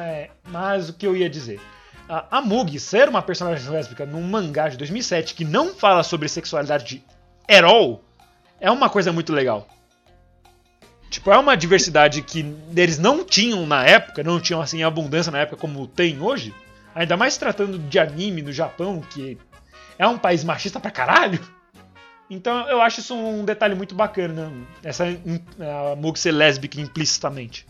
É, mas o que eu ia dizer? A, a Mug ser uma personagem lésbica num mangá de 2007 que não fala sobre sexualidade de at é uma coisa muito legal. Tipo, é uma diversidade que eles não tinham na época, não tinham assim abundância na época como tem hoje. Ainda mais tratando de anime no Japão, que é um país machista pra caralho. Então eu acho isso um detalhe muito bacana, essa a Mug ser lésbica implicitamente.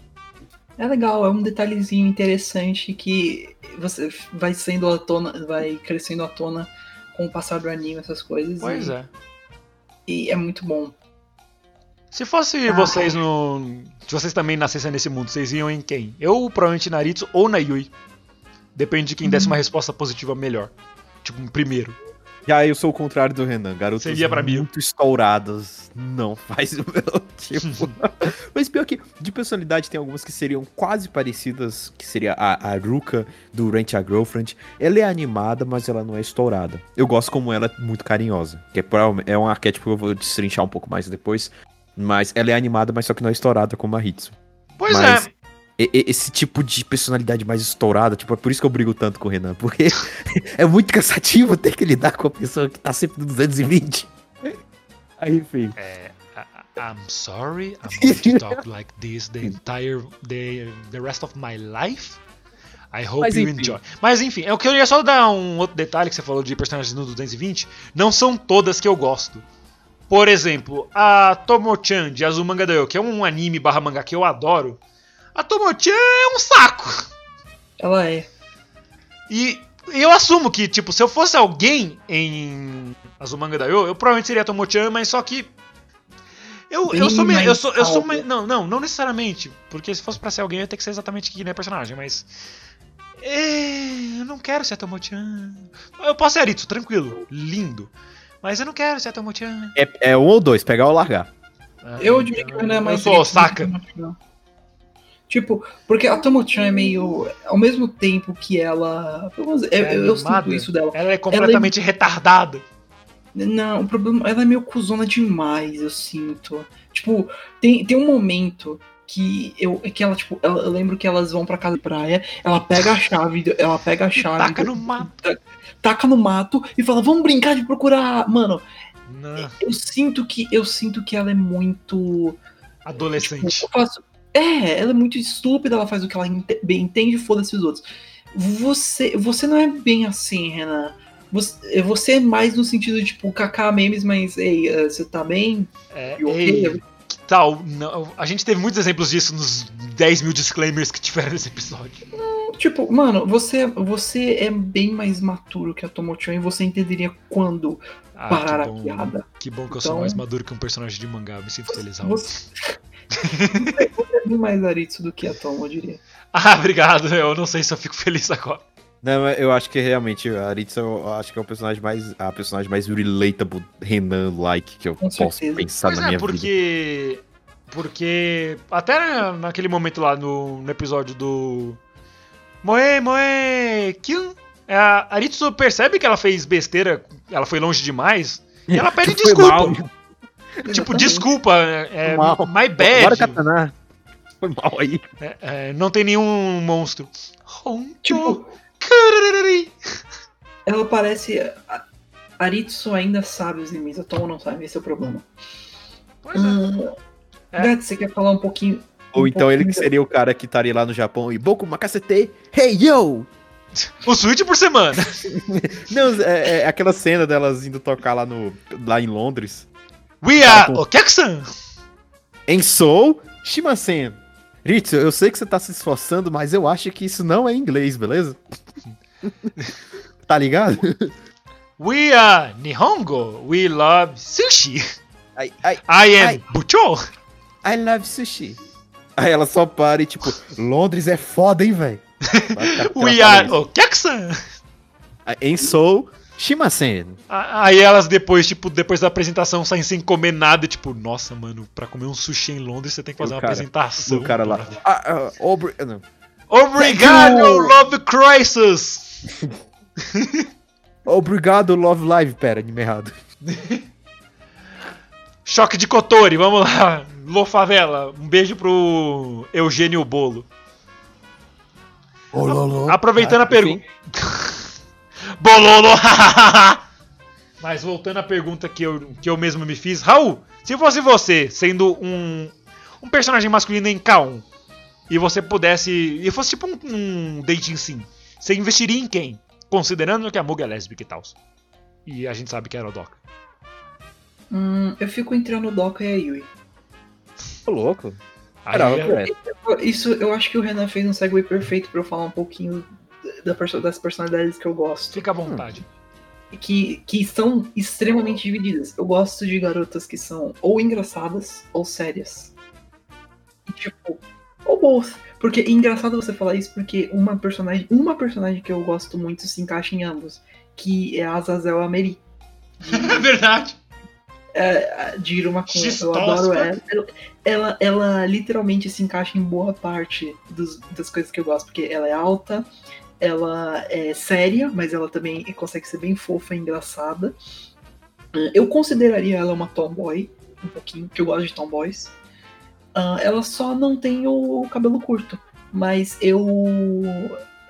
É legal, é um detalhezinho interessante que você vai sendo à tona, vai crescendo à tona com o passar do anime, essas coisas. Pois e, é. E é muito bom. Se fosse Ah. vocês no. Se vocês também nascessem nesse mundo, vocês iam em quem? Eu provavelmente Naritsu ou na Yui. Depende de quem desse uma resposta positiva melhor. Tipo, um primeiro. Já eu sou o contrário do Renan. Garotas Seria pra mim. muito estouradas. Não faz o meu tipo. Mas pior que, de personalidade, tem algumas que seriam quase parecidas, que seria a, a Ruka do Rent a Girlfriend. Ela é animada, mas ela não é estourada. Eu gosto como ela é muito carinhosa. Que é, é um arquétipo que eu vou destrinchar um pouco mais depois. Mas ela é animada, mas só que não é estourada como a Hitsu. Pois Mas- é. Esse tipo de personalidade mais estourada, tipo, é por isso que eu brigo tanto com o Renan, porque é muito cansativo ter que lidar com a pessoa que tá sempre no 220. Aí, enfim. É, I'm sorry, I'm going to talk like this the entire the, the rest of my life. I hope Mas you enfim. enjoy. Mas enfim, eu queria só dar um outro detalhe que você falou de personagens no 220. Não são todas que eu gosto. Por exemplo, a Tomo-chan de Azumanga Daioh, que é um anime barra mangá que eu adoro. A Tomo-chan é um saco. Ela é. E eu assumo que, tipo, se eu fosse alguém em Azumanga Daioh, eu provavelmente seria a Tomo-chan, mas só que. Eu, eu sou meio. Eu sou, eu sou meio- Não, não, não necessariamente. Porque se fosse pra ser alguém, eu ia ter que ser exatamente que nem a personagem, mas. É, eu não quero ser a Tomo-chan. Eu posso ser Aritsu, tranquilo, lindo. Mas eu não quero ser a Tomo-chan. É, é um ou dois, pegar ou largar. Ah, Eu diria que ela é mais. Eu sou Osaka. Tipo, porque a Tomo-chan é meio. Ao mesmo tempo que ela. Eu, É eu, eu sinto isso dela. Ela é completamente retardada. Não, o problema. Ela é meio cuzona demais, eu sinto. Tipo, tem, tem um momento que eu que ela tipo ela- eu lembro que elas vão pra casa de praia ela pega a chave ela pega a chave Taca do- no mato. taca no mato e fala vamos brincar de procurar mano Não, eu sinto que eu sinto que ela é muito adolescente. eu faço- é ela é muito estúpida ela faz o que ela ente- bem entende foda-se os outros você você não é bem assim Renan você, você é mais no sentido de tipo kaká memes mas ei eh, você tá bem É, okay? que tal? Não, a gente teve muitos exemplos disso nos 10 mil disclaimers que tiveram nesse episódio. Tipo, mano, você, você é bem mais maturo que a Tomo-chan e você entenderia quando Ah, parar que a bom, piada. Que bom que eu sou Então- mais maduro que um personagem de mangá, me sinto feliz. Você, você é bem mais Aritsu do que a Tomo, eu diria. Ah, obrigado. Eu não sei se eu fico feliz agora. Não, eu acho que realmente a Aritsu eu acho que é o personagem mais. A personagem mais relatable Renan-like que eu Com posso certeza. pensar Pois na é, minha vida. porque. Porque. Até na- naquele momento lá no, no episódio do. Moe, Moe, Kyun. A Aritsu percebe que ela fez besteira, ela foi longe demais. E ela pede desculpa. mal. Tipo, desculpa, é, mal. my Bora, bad. Katana. Foi mal aí. É, é, não tem nenhum monstro. Tipo, ela parece. a- Aritsu ainda sabe os limites, a Tomo não sabe, esse é o problema. Pois é. Hum, É. Gats, você quer falar um pouquinho. Ou um então ele que pouquinho seria o cara que estaria lá no Japão e Boku Makasete, hey yo! O Switch por semana. Não, é, é aquela cena delas indo tocar lá, no, lá em Londres. We are com- Okeksan. Em Seoul, Shimasen. Ritsu, eu sei que você tá se esforçando, mas eu acho que isso não é inglês, beleza? tá ligado? We are Nihongo. We love sushi. Ai, ai, I am Ai. Bucho. I love sushi. Aí ela só para e tipo, Londres é foda, hein, velho? We are Okeksan. Em Seoul, Shimasen. Aí elas depois, tipo, depois da apresentação saem sem comer nada, e, tipo, nossa, mano, pra comer um sushi em Londres você tem que fazer O uma cara- apresentação. O cara lá. Ah, ah, obri... não. Obrigado. Love Crisis! Obrigado, Love Live. Pera, anime errado. Choque de Kotori, vamos lá. Lô Favela, um beijo pro Eugênio Bolo. Aproveitando a pergunta. Bololo! Mas voltando à pergunta que eu, que eu mesmo me fiz, Raul, se fosse você sendo um, um personagem masculino em K1 e você pudesse. E fosse tipo um, um dating sim, você investiria em quem? Considerando que a Muga é lésbica e tal. E a gente sabe que era o Doc. Hum, eu fico entre a Nodoka e a Yui. Tô louco. Aí Caramba, é- é. Isso, eu acho que o Renan fez um segue perfeito pra eu falar um pouquinho da das personalidades que eu gosto. fica à vontade. Que, que são extremamente divididas. Eu gosto de garotas que são ou engraçadas ou sérias. E, tipo, ou both. Porque é engraçado você falar isso porque uma personagem, uma personagem que eu gosto muito se encaixa em ambos, que é a Azazel Ameri. É verdade. É, de Iruma Kun. She's Eu adoro ela. ela. Ela, ela literalmente se encaixa em boa parte dos- das coisas que eu gosto, porque ela é alta, ela é séria, mas ela também consegue ser bem fofa e engraçada. Eu consideraria ela uma tomboy, um pouquinho, porque eu gosto de tomboys. Ah, ela só não tem o cabelo curto, mas eu.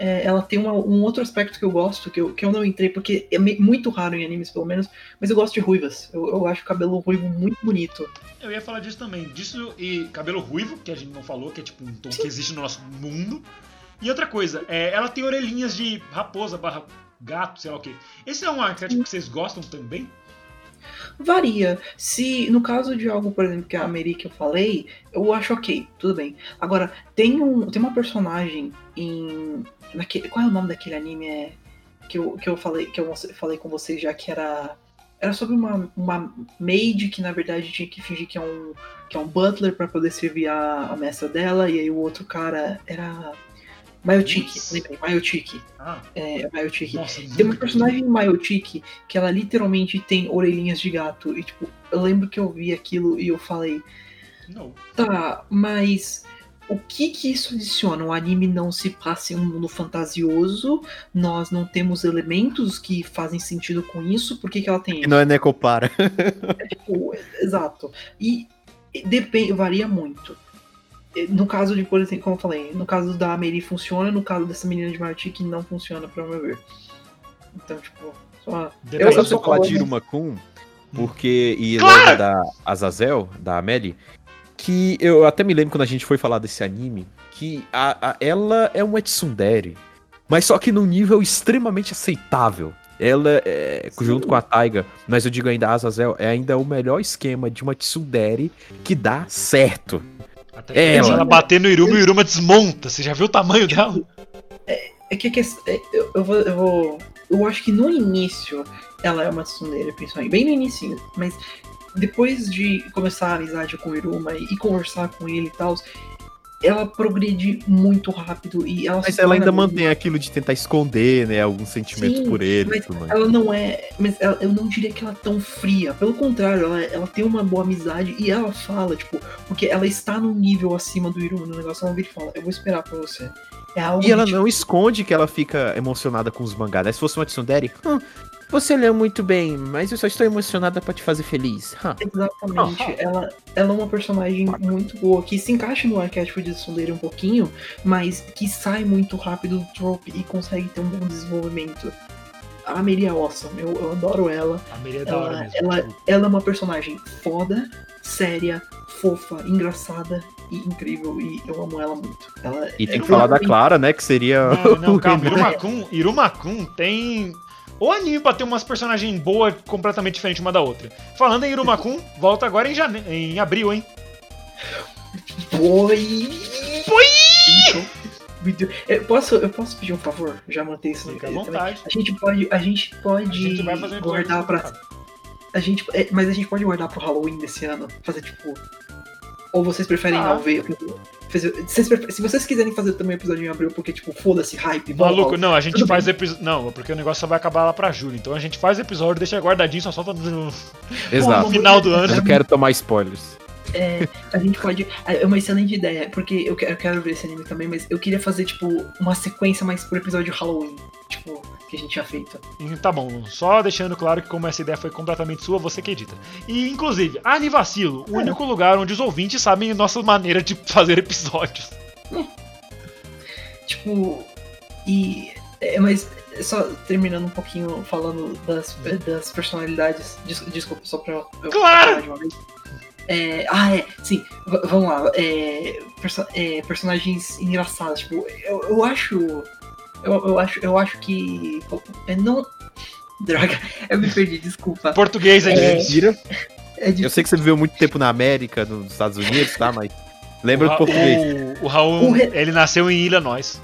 é, ela tem uma- um outro aspecto que eu gosto, que eu, que eu não entrei, porque é muito raro em animes, pelo menos, mas eu gosto de ruivas. Eu, eu acho o cabelo ruivo muito bonito. Eu ia falar disso também. Disso e cabelo ruivo, que a gente não falou, que é tipo um tom que existe no nosso mundo. E outra coisa, é, ela tem orelhinhas de raposa barra gato, sei lá o quê. Esse é um arquétipo que vocês gostam também? Varia. Se no caso de algo, por exemplo, que a Meri que eu falei, eu acho ok, tudo bem. Agora, tem, um, tem uma personagem em. Naquele, qual é o nome daquele anime? É, que, eu, que eu falei que eu falei com vocês já que era. Era sobre uma, uma maid que na verdade tinha que fingir que é um, que é um butler para poder servir a, a mestra dela, e aí o outro cara era. Isso. lembrei, Maiotique. Ah, É, Maiotique. nossa, Tem uma personagem em Maiotique que ela literalmente tem orelhinhas de gato. E tipo, eu lembro que eu vi aquilo e eu falei. Não. tá, mas o que que isso adiciona? O anime não se passa em um mundo fantasioso, nós não temos elementos que fazem sentido com isso, por que, que ela tem E isso? não é Necopara. Tipo, exato. E depende, varia muito. No caso de, por exemplo, como eu falei, no caso da Mary funciona, no caso dessa menina de Maiotique não funciona, pra meu ver. Então, tipo, só. Eu, Depende eu você sou falar de Irumakun, porque. E Claro! da Azazel, da Amelie, que eu até me lembro quando a gente foi falar desse anime, que a, a- ela é uma tsundere, mas só que num nível extremamente aceitável. Ela, é, junto com a Taiga, mas eu digo ainda a Azazel, é ainda o melhor esquema de uma tsundere que dá certo. Até É, ela- ela bater no Iruma, o Iruma desmonta. Você já viu o tamanho dela? É que a questão. é, Eu, eu, vou, eu vou. Eu acho que no início ela é uma tsundere, principalmente. Bem no início, mas depois de começar a amizade com o Iruma e, e conversar com ele e tal, ela progride muito rápido e ela Mas ela ainda muito- mantém aquilo de tentar esconder, né, algum sentimento Sim, por ele. mas tudo mais. ela não é. Mas ela- eu não diria que ela é tão fria. Pelo contrário, ela, ela tem uma boa amizade e ela fala, tipo, porque ela está num nível acima do Iruma no negócio. Ela vira e fala: Eu vou esperar pra você. É algo E ela tipo, não esconde que ela fica emocionada com os mangás. né? Se fosse uma tsundere, "Hum, você leu muito bem, mas eu só estou emocionada pra te fazer feliz. Hã." Exatamente. Ah. Ela, ela é uma personagem muito boa, que se encaixa no arquétipo de Tsundere um pouquinho, mas que sai muito rápido do trope e consegue ter um bom desenvolvimento. A Mary é awesome, eu, eu adoro ela. A Maria é da hora Ela, mesmo. ela, tipo, ela é uma personagem foda, séria, fofa, engraçada e incrível, e eu amo ela muito. Ela E é tem que falar da Clara, né, que seria... Não, não, o calma. Renan. Irumakun, Irumakun tem. O anime pra ter umas personagens boas completamente diferentes uma da outra. Falando em Irumakun, volta agora em, jane... em abril, hein? Oi! Oi! Vídeo- Eu posso, eu posso pedir um favor? Já mantei isso no Fica também. vontade. A gente pode, a gente pode A gente vai fazer guardar pra. A gente, é, mas a gente pode guardar pro Halloween desse ano? Fazer tipo. Ou vocês preferem Ah. ao ver? Se vocês quiserem fazer também um episódio em abril, porque tipo, foda-se, hype, vamos Maluco, não, a gente faz episódio. Não, porque o negócio só vai acabar lá pra julho. Então a gente faz episódio, deixa guardadinho, só solta no no Exato. final do Eu ano. não quero tomar spoilers. É, a gente pode. É uma excelente ideia, porque eu quero, eu quero ver esse anime também, mas eu queria fazer, tipo, uma sequência mais pro episódio Halloween. Tipo, que a gente tinha feito. E Tá bom, só deixando claro que como essa ideia foi completamente sua, você que edita. E inclusive, Anivacilo, o único lugar onde os ouvintes sabem nossa maneira de fazer episódios. Tipo. E. É, mas só terminando um pouquinho falando das, das personalidades. Des- Desculpa, só pra eu Claro! falar de uma vez. É, ah, é, sim, vamos lá. É, perso- é, personagens engraçados, tipo, eu, eu acho. Eu, eu acho. Eu acho que. É, não. Droga, eu me perdi, desculpa. Português é, É. difícil. Mentira. É de- Eu sei que você viveu muito tempo na América, nos Estados Unidos, tá? Mas lembra o, do português. o, o Raul, O Re- ele nasceu em Illinois.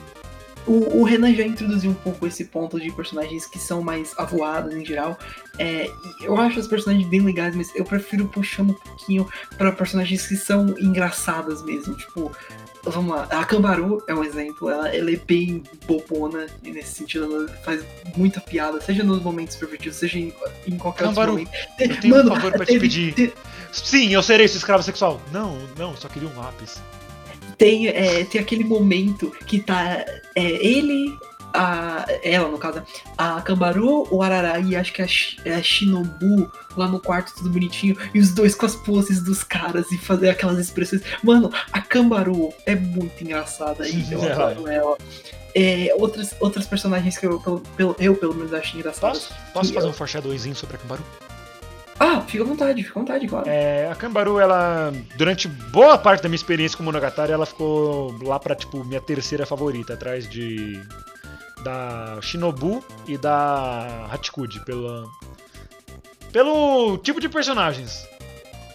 O, o Renan já introduziu um pouco esse ponto de personagens que são mais avoados em geral. É, eu acho os personagens bem legais, mas eu prefiro puxar um pouquinho pra personagens que são engraçadas mesmo. Tipo, vamos lá, a Cambaru é um exemplo. Ela, ela é bem bobona e nesse sentido, ela faz muita piada, seja nos momentos pervertidos, seja em, em qualquer outro Cambaru, momento. Eu tenho Mano, um favor pra te pedir. Sim, eu serei seu escravo sexual. Não, não, só queria um lápis. tem, é, tem aquele momento que tá é, ele, a, ela no caso, a Cambaru, o Arará e acho que a, é a Shinobu lá no quarto tudo bonitinho, e os dois com as poses dos caras e fazer aquelas expressões. Mano, a Cambaru é muito engraçada e eu É. adoro ela. É, outras, outras personagens que eu, pelo, pelo- eu, pelo menos, acho engraçadas. Posso, posso fazer eu- um foreshadowzinho sobre a Cambaru? Ah, fica à vontade, fica à vontade, claro. É, a Kambaru, ela. Durante boa parte da minha experiência com Monogatari, ela ficou lá pra, tipo, minha terceira favorita, atrás de. Da Shinobu e da Hachikuji, pela. Pelo tipo de personagens.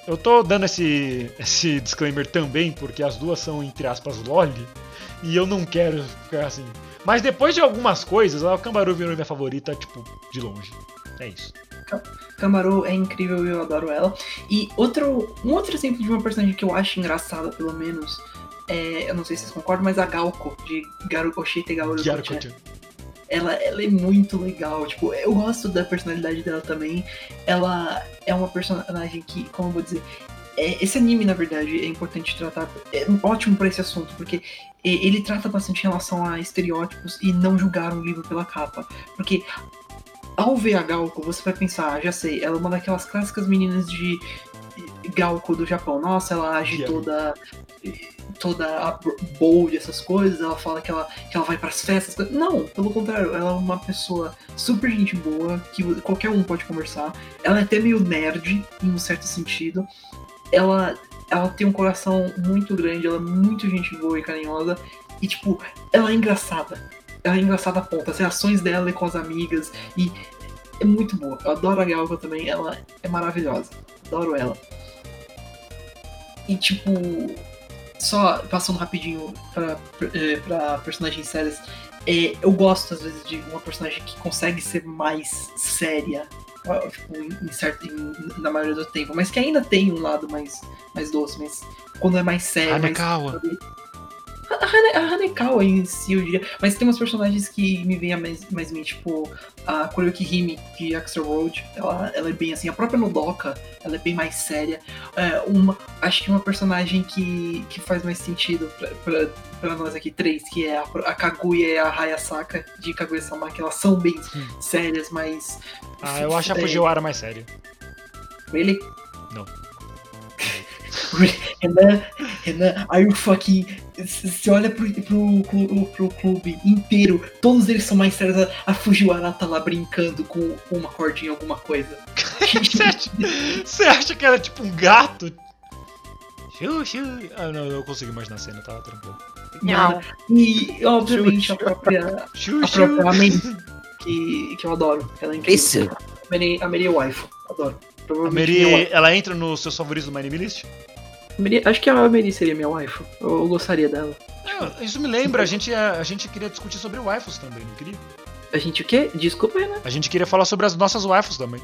Eu tô dando esse, esse disclaimer também, porque as duas são, entre aspas, LOL, e eu não quero ficar assim. Mas depois de algumas coisas, a Kambaru virou minha favorita, tipo, de longe. É isso. Kamaru é incrível e eu adoro ela. E outro, um outro exemplo de uma personagem que eu acho engraçada, pelo menos, é, eu não sei se vocês concordam, mas a Galco, de Garu Oshite Gaoru Gyaro-chan. Ela, ela é muito legal. Tipo, eu gosto da personalidade dela também. Ela é uma personagem que, como eu vou dizer, é, esse anime, na verdade, é importante tratar. É ótimo pra esse assunto, porque ele trata bastante em relação a estereótipos e não julgar um livro pela capa. Porque ao ver a Galco, você vai pensar, ah, já sei, ela é uma daquelas clássicas meninas de Galco do Japão. Nossa, ela age toda toda bold, essas coisas, ela fala que ela, que ela vai pras festas. Não, pelo contrário, ela é uma pessoa super gente boa, que qualquer um pode conversar. Ela é até meio nerd, em um certo sentido. Ela, ela tem um coração muito grande, ela é muito gente boa e carinhosa. E, tipo, ela é engraçada. Ela é engraçada a ponta. As reações dela com as amigas. E é muito boa. Eu adoro a Galga também. Ela é maravilhosa. Adoro ela. E, tipo, só passando rapidinho pra, eh, pra personagens sérias. é, eu gosto, às vezes, de uma personagem que consegue ser mais séria. Tipo, em, certo, em- na maioria do tempo, mas que ainda tem um lado mais, mais doce, mas quando é mais sério. mais Hanekawa. a, A Hanekawa em si, eu diria. Mas tem umas personagens que me vêm a mais, mais mente, tipo a Kuroyuki Hime de Extra Road. Ela, ela é bem assim. A própria Nodoka, ela é bem mais séria. É, uma, acho que uma personagem que, que faz mais sentido pra, pra, pra nós aqui, três, que é a, a Kaguya e a Hayasaka de Kaguya-sama, que elas são bem sérias, mas. Ah, eu acho a é, Fujiwara mais séria. Really? Não. Renan, Renan, are you fucking. Você olha pro, pro, clu- pro clube inteiro, todos eles são mais sérios. a- A Fujiwara tá lá brincando com uma cordinha, alguma coisa. Você acha, você acha que era tipo um gato? Xiu, xiu. Ah, não, eu consigo imaginar a cena, tá tranquilo. Mano, E, obviamente, a própria. Xiu, A própria Mary, que, que eu adoro. Ela é incrível. Isso. A Mary, a Mary é waifu, adoro. A Mary, waifu. ela entra nos seus favoritos do My Name List? Acho que a Mary seria minha waifu. Eu, gostaria dela. É, isso me lembra, a gente, a, gente queria discutir sobre waifus também, não queria? A gente o quê? Desculpa, Renan. A gente queria falar sobre as nossas waifus também.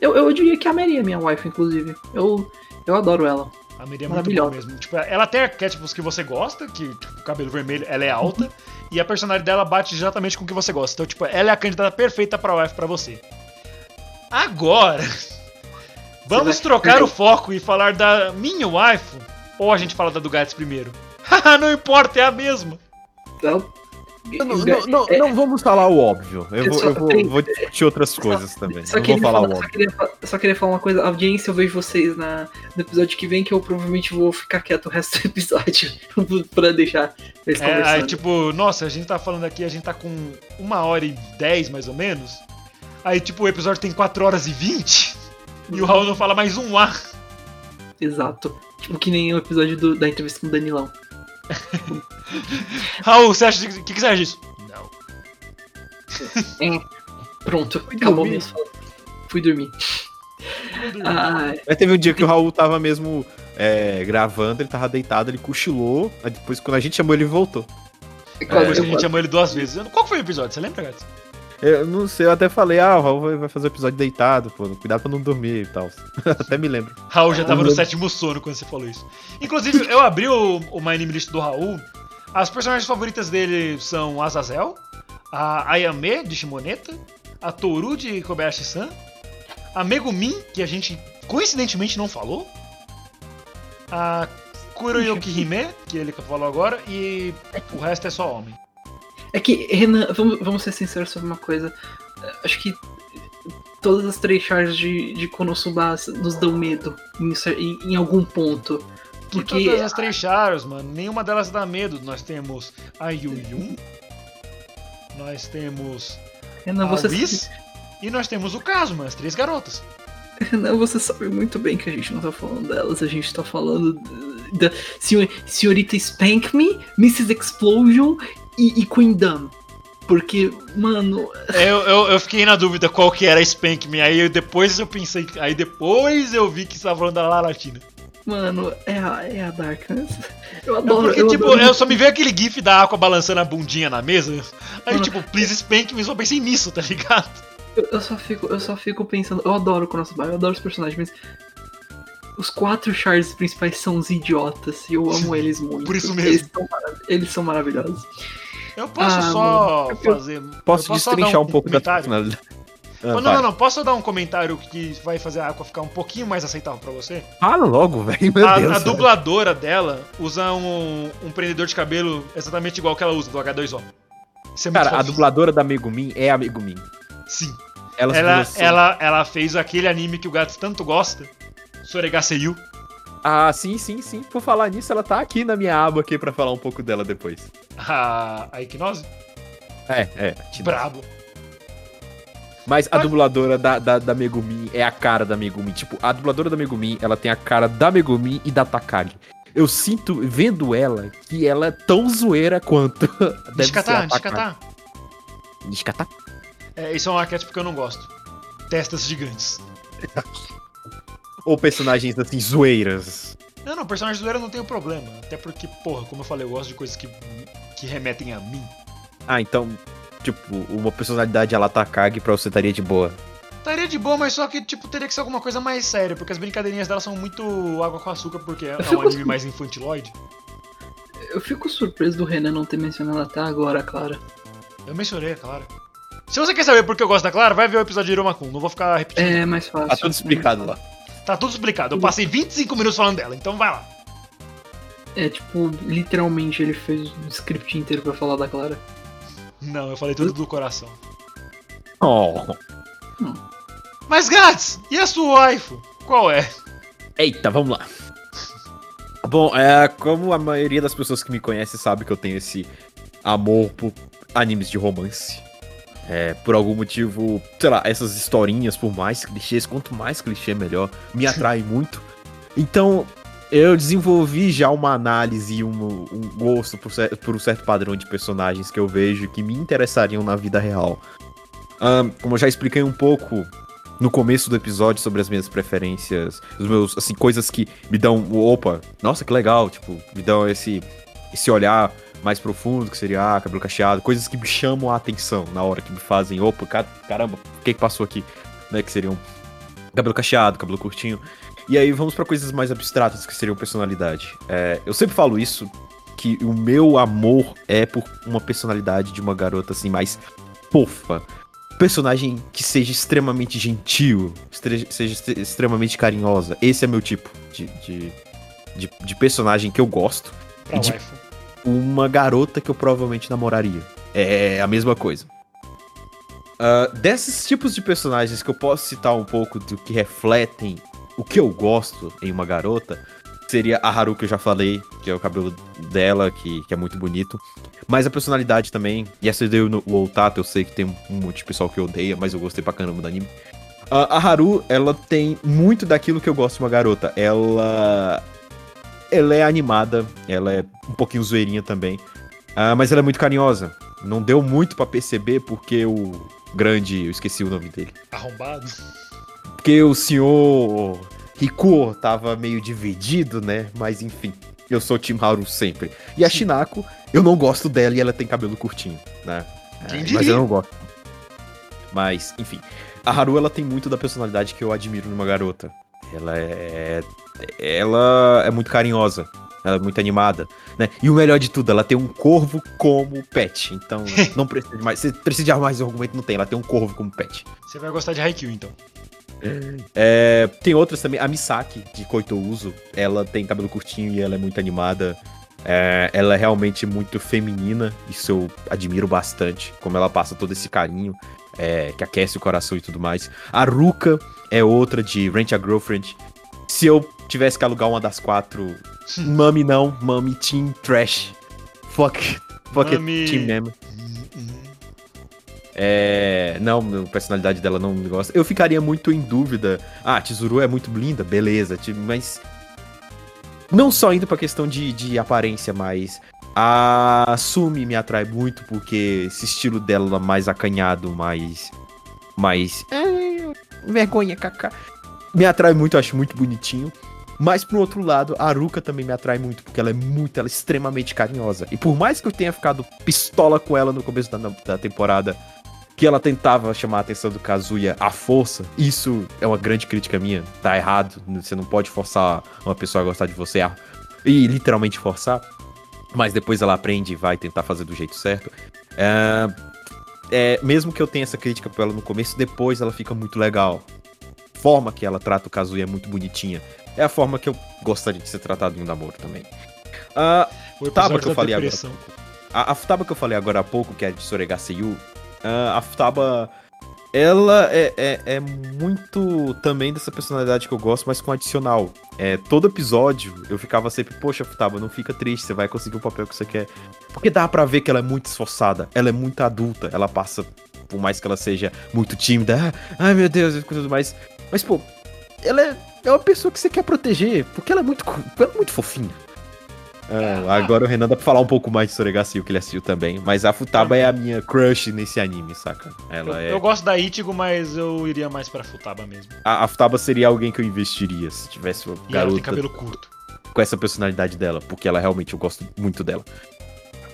Eu, eu diria que a Mary é minha waifu, inclusive. Eu, eu adoro ela. A Mary é muito boa mesmo. Tipo, ela tem arquétipos que você gosta, que tipo, o cabelo vermelho, ela é alta, e a personalidade dela bate exatamente com o que você gosta. Então, tipo, ela é a candidata perfeita pra wife pra você. Agora, vamos trocar o foco e falar da minha waifu, ou a gente fala da do Gats primeiro? Haha, não importa, é a mesma. Então, Não, não, não, É, não vamos falar o óbvio. Eu Eu vou, só eu vou, vou discutir outras coisas também. Só Não vou queria, falar o falar, só, óbvio. queria, só queria falar uma coisa. Audiência, eu vejo vocês na, no episódio que vem, que eu provavelmente vou ficar quieto o resto do episódio. pra deixar eles É, aí, conversando. tipo, nossa, a gente tá falando aqui, a gente tá com uma hora e dez, mais ou menos. Aí, tipo, o episódio tem 4 horas e 20, e o Raul não fala mais um A. Exato. Tipo, que nem o episódio do- da entrevista com o Danilão. Raul, você acha, o que, que você acha disso? Não. Pronto, Fui acabou dormir. minhas falas. Fui dormir. Ah, Mas teve um dia que o Raul tava mesmo é, gravando, ele tava deitado, ele cochilou. Aí depois, quando a gente chamou, ele voltou. é eu a gente quase- chamou ele duas vezes. Qual foi o episódio? Você lembra, Gats? Eu não sei, eu até falei, ah, o Raul vai- fazer o episódio deitado, pô. Cuidado pra não dormir e tal. até me lembro. Raul já tava no sétimo sono quando você falou isso. Inclusive, eu abri o, o My Name List do Raul. As personagens favoritas dele são a Azazel, a Ayame de Shimoneta, a Toru de Kobayashi-san, a Megumin, que a gente coincidentemente não falou, a Kuroyuki Hime, que ele falou agora, e o resto é só homem. É que, Renan, vamos, vamos ser sinceros sobre uma coisa. Acho que todas as três charges de, de Konosuba nos dão medo em, em- em algum ponto. Por Porque todas as três charas, mano, nenhuma delas dá medo. Nós temos a Yuyun, nós temos Renan, a você Liz e nós temos o Kazuma, as três garotas. Renan, você sabe muito bem que a gente não tá falando delas, a gente tá falando da senhor, Senhorita Spank Me, Mrs. Explosion e, e Queen Dam. Porque, mano, É, Eu, eu, eu fiquei na dúvida qual que era a Spank Me. Aí eu- depois eu pensei. Aí depois eu vi que você tava falando da Laratina. mano, é a, é a Darkness. Eu É adoro. porque, eu tipo, adoro- eu só me veio aquele gif da Aqua balançando a bundinha na mesa. Aí, Mano. tipo, please spank me, só pensei nisso, tá ligado? Eu, eu só fico, eu só fico pensando, eu adoro o Konosuba, eu adoro os personagens, mas os quatro Charles principais são os idiotas e eu amo eles muito. Por isso mesmo. Eles são, eles são maravilhosos. Eu posso Ah, só mano. Fazer. Posso, eu dar destrinchar um, pouco da comentário? personalidade. Ah, não, vai. não, não. Posso só dar um comentário que vai fazer a Aqua ficar um pouquinho mais aceitável pra você? Fala logo, velho. A, Deus. a dubladora dela usa um, um prendedor de cabelo exatamente igual que ela usa do H2O. Isso é muito Cara, a fofinho. dubladora da Megumin é a Megumin. Sim. Ela, Ela, ela, ela fez aquele anime que o gato tanto gosta, Soregaseyu. Ah, sim, sim, sim. Por falar nisso, ela tá aqui na minha aba aqui pra falar um pouco dela depois. A, a Equinose. É, é. Brabo. Mas a dubladora da, da, da Megumin é a cara da Megumin. Tipo, a dubladora da Megumin, ela tem a cara da Megumin e da Takagi. Eu sinto, vendo ela, que ela é tão zoeira quanto Takagi. Nishikata. Nishikata? É, esse é um arquétipo que eu não gosto. Testas gigantes. Ou personagens, assim, zoeiras. Não, não, personagem zoeira não tem problema. Até porque, porra, como eu falei, eu gosto de coisas que, que remetem a mim. Ah, então, tipo, uma personalidade a la Takagi pra você estaria de boa. Estaria de boa, mas só que, tipo, teria que ser alguma coisa mais séria, porque as brincadeirinhas dela são muito água com açúcar, porque é um anime mais infantiloide. Eu fico surpreso do Renan não ter mencionado até agora, Clara. Eu mencionei, é claro. Se você quer saber por que eu gosto da Clara, vai ver o episódio de Iromakun. Não vou ficar repetindo. É mais fácil. Tá tudo explicado lá. Tá tudo explicado. Eu passei 25 minutos falando dela, então vai lá. É tipo, literalmente ele fez um script inteiro pra falar da Clara. Não, eu falei tudo do coração. Oh. Mas, Gats, e a sua waifu? Qual é? Eita, vamos lá. Bom, é, como a maioria das pessoas que me conhecem sabe que eu tenho esse amor por animes de romance. É, por algum motivo, sei lá, essas historinhas, por mais clichês, quanto mais clichê, melhor, me atrai muito. Então, eu desenvolvi já uma análise e um, um gosto por, por um certo padrão de personagens que eu vejo que me interessariam na vida real. Ahn, como eu já expliquei um pouco no começo do episódio sobre as minhas preferências, os meus, assim, coisas que me dão, opa, nossa, que legal, tipo, me dão esse, esse olhar mais profundo, que seria, ah, cabelo cacheado, coisas que me chamam a atenção na hora, que me fazem, opa, ca- caramba, o que que passou aqui, né, que seriam cabelo cacheado, cabelo curtinho, e aí vamos pra coisas mais abstratas, que seriam personalidade. É, eu sempre falo isso, que o meu amor é por uma personalidade de uma garota, assim, mais fofa, personagem que seja extremamente gentil, seja extremamente carinhosa. Esse é meu tipo de, de, de, de personagem que eu gosto. Pra De- waifu. Uma garota que eu provavelmente namoraria. É a mesma coisa. Ah, desses tipos de personagens que eu posso citar um pouco do que refletem o que eu gosto em uma garota, seria a Haru que eu já falei, que é o cabelo dela, que, que é muito bonito. Mas a personalidade também, e essa daí no o Otato, eu sei que tem um monte de pessoal que odeia, mas eu gostei pra caramba do anime. A, a Haru, ela tem muito daquilo que eu gosto de uma garota. Ela. Ela é animada, ela é um pouquinho zoeirinha também. Ah, mas ela é muito carinhosa. Não deu muito pra perceber porque o grande. Eu esqueci o nome dele. Arrombado. Porque o senhor Rikuo tava meio dividido, né? Mas enfim, eu sou Team Haru sempre. E a Shinako, eu não gosto dela e ela tem cabelo curtinho, né? É, diria? mas eu não gosto. Mas, enfim. A Haru, ela tem muito da personalidade que eu admiro numa garota. Ela é. Ela é muito carinhosa. Ela é muito animada, né? E o melhor de tudo, ela tem um corvo como pet. Então, não precisa de mais. Se precisa de mais argumento, não tem. Ela tem um corvo como pet. Você vai gostar de Haikyuu, então. É, tem outras também. A Misaki, de Koitouzo, ela tem cabelo curtinho e ela é muito animada. É, ela é realmente muito feminina, isso eu admiro bastante. Como ela passa todo esse carinho, é, que aquece o coração e tudo mais. A Ruka é outra de Rent a Girlfriend. Se eu tivesse que alugar uma das quatro, Mami não, Mami Team Trash. Fuck, fuck it, Mami- Team Nemo. É, não, a personalidade dela não me gosta. Eu ficaria muito em dúvida. Ah, Chizuru é muito linda, beleza, mas. Não só indo pra questão de, de aparência, mas. A Sumi me atrai muito porque esse estilo dela mais acanhado, mais. Mais. "Ai, vergonha, kaká. Me atrai muito, eu acho muito bonitinho. Mas pro outro lado, a Aruka também me atrai muito, porque ela é muito, ela é extremamente carinhosa. E por mais que eu tenha ficado pistola com ela no começo da, da temporada, que ela tentava chamar a atenção do Kazuya à força, isso é uma grande crítica minha. Tá errado. Você não pode forçar uma pessoa a gostar de você a- e literalmente forçar. Mas depois ela aprende e vai tentar fazer do jeito certo. É, é, mesmo que eu tenha essa crítica pra ela no começo, depois ela fica muito legal. Forma que ela trata o Kazuya é muito bonitinha. É a forma que eu gostaria de ser tratado em um namoro também. Ah, O episódio porque eu falei agora. depressão. a, a Futaba que eu falei agora há pouco, que é de Soregaseyu, ah, a Futaba, ela é, é, é muito também dessa personalidade que eu gosto, mas com adicional. É, todo episódio eu ficava sempre, poxa, Futaba, não fica triste, você vai conseguir o papel que você quer. Porque dá pra ver que ela é muito esforçada, ela é muito adulta, ela passa, por mais que ela seja muito tímida, ah, ai meu Deus, e tudo mais. Mas, pô, ela é, é uma pessoa que você quer proteger, porque ela é muito, ela é muito fofinha. Ah, agora o Renan dá pra falar um pouco mais de Soregacio, que ele assistiu também. Mas a Futaba é a minha crush nesse anime, saca? Eu, Ela é. eu gosto da Ichigo, mas eu iria mais pra Futaba mesmo. A, a Futaba seria alguém que eu investiria se tivesse uma E ela tem garota cabelo curto. com essa personalidade dela, porque ela realmente eu gosto muito dela.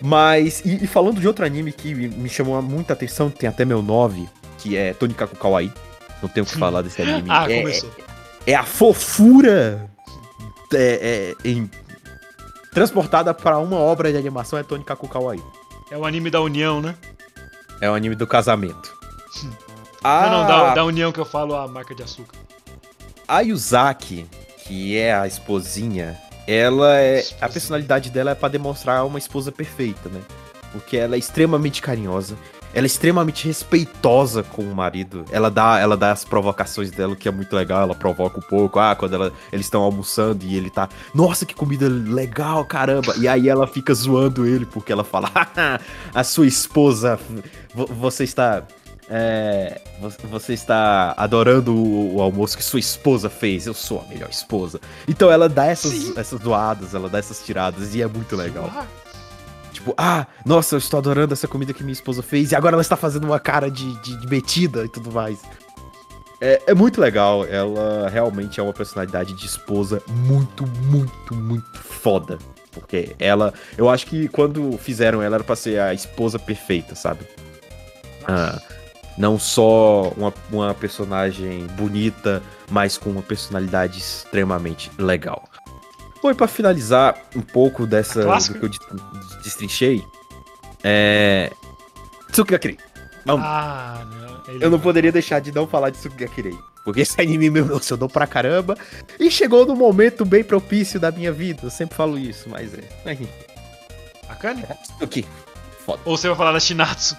Mas, e, e falando de outro anime que me me chamou muita atenção, tem até meu 9, que é Tonikaku Kawaii. Não tenho o que falar desse anime. Ah, é, começou. é a fofura é, é, em- transportada para uma obra de animação é Tonikaku Kawaii. É o anime da União, né? É o anime do casamento. Não, não, da, da União que eu falo a marca de açúcar. A Yuzaki, que é a esposinha, ela é. A Esposinha. personalidade dela é pra demonstrar uma esposa perfeita, né? Porque ela é extremamente carinhosa. Ela é extremamente respeitosa com o marido. Ela dá, ela dá as provocações dela, que é muito legal. Ela provoca um pouco. Ah, quando ela- eles estão almoçando e ele tá. Nossa, que comida legal, caramba. E aí ela fica zoando ele, porque ela fala: "Haha, a sua esposa. vo- Você está. É, vo- você está adorando o, o almoço que sua esposa fez. Eu sou a melhor esposa. Então ela dá essas, Sim. essas zoadas, ela dá essas tiradas e é muito legal. Ah, Tipo, ah, nossa, eu estou adorando essa comida que minha esposa fez e agora ela está fazendo uma cara de, de, de metida e tudo mais. É, é muito legal, ela realmente é uma personalidade de esposa muito, muito, muito foda. Porque ela, eu acho que quando fizeram ela era pra ser a esposa perfeita, sabe? Ah, não só uma, uma personagem bonita, mas com uma personalidade extremamente legal. Bom, e pra finalizar um pouco dessa clássica? do que eu destrinchei, é. Tsukigakiri. Vamos. ah, não. ele Eu não poderia deixar de não falar de Tsukigakiri. Porque esse anime me emocionou pra caramba. E chegou no momento bem propício da minha vida. Eu sempre falo isso, mas é. Enfim. Akane? Tsuki. Foda. Ou você vai falar da Shinatsu?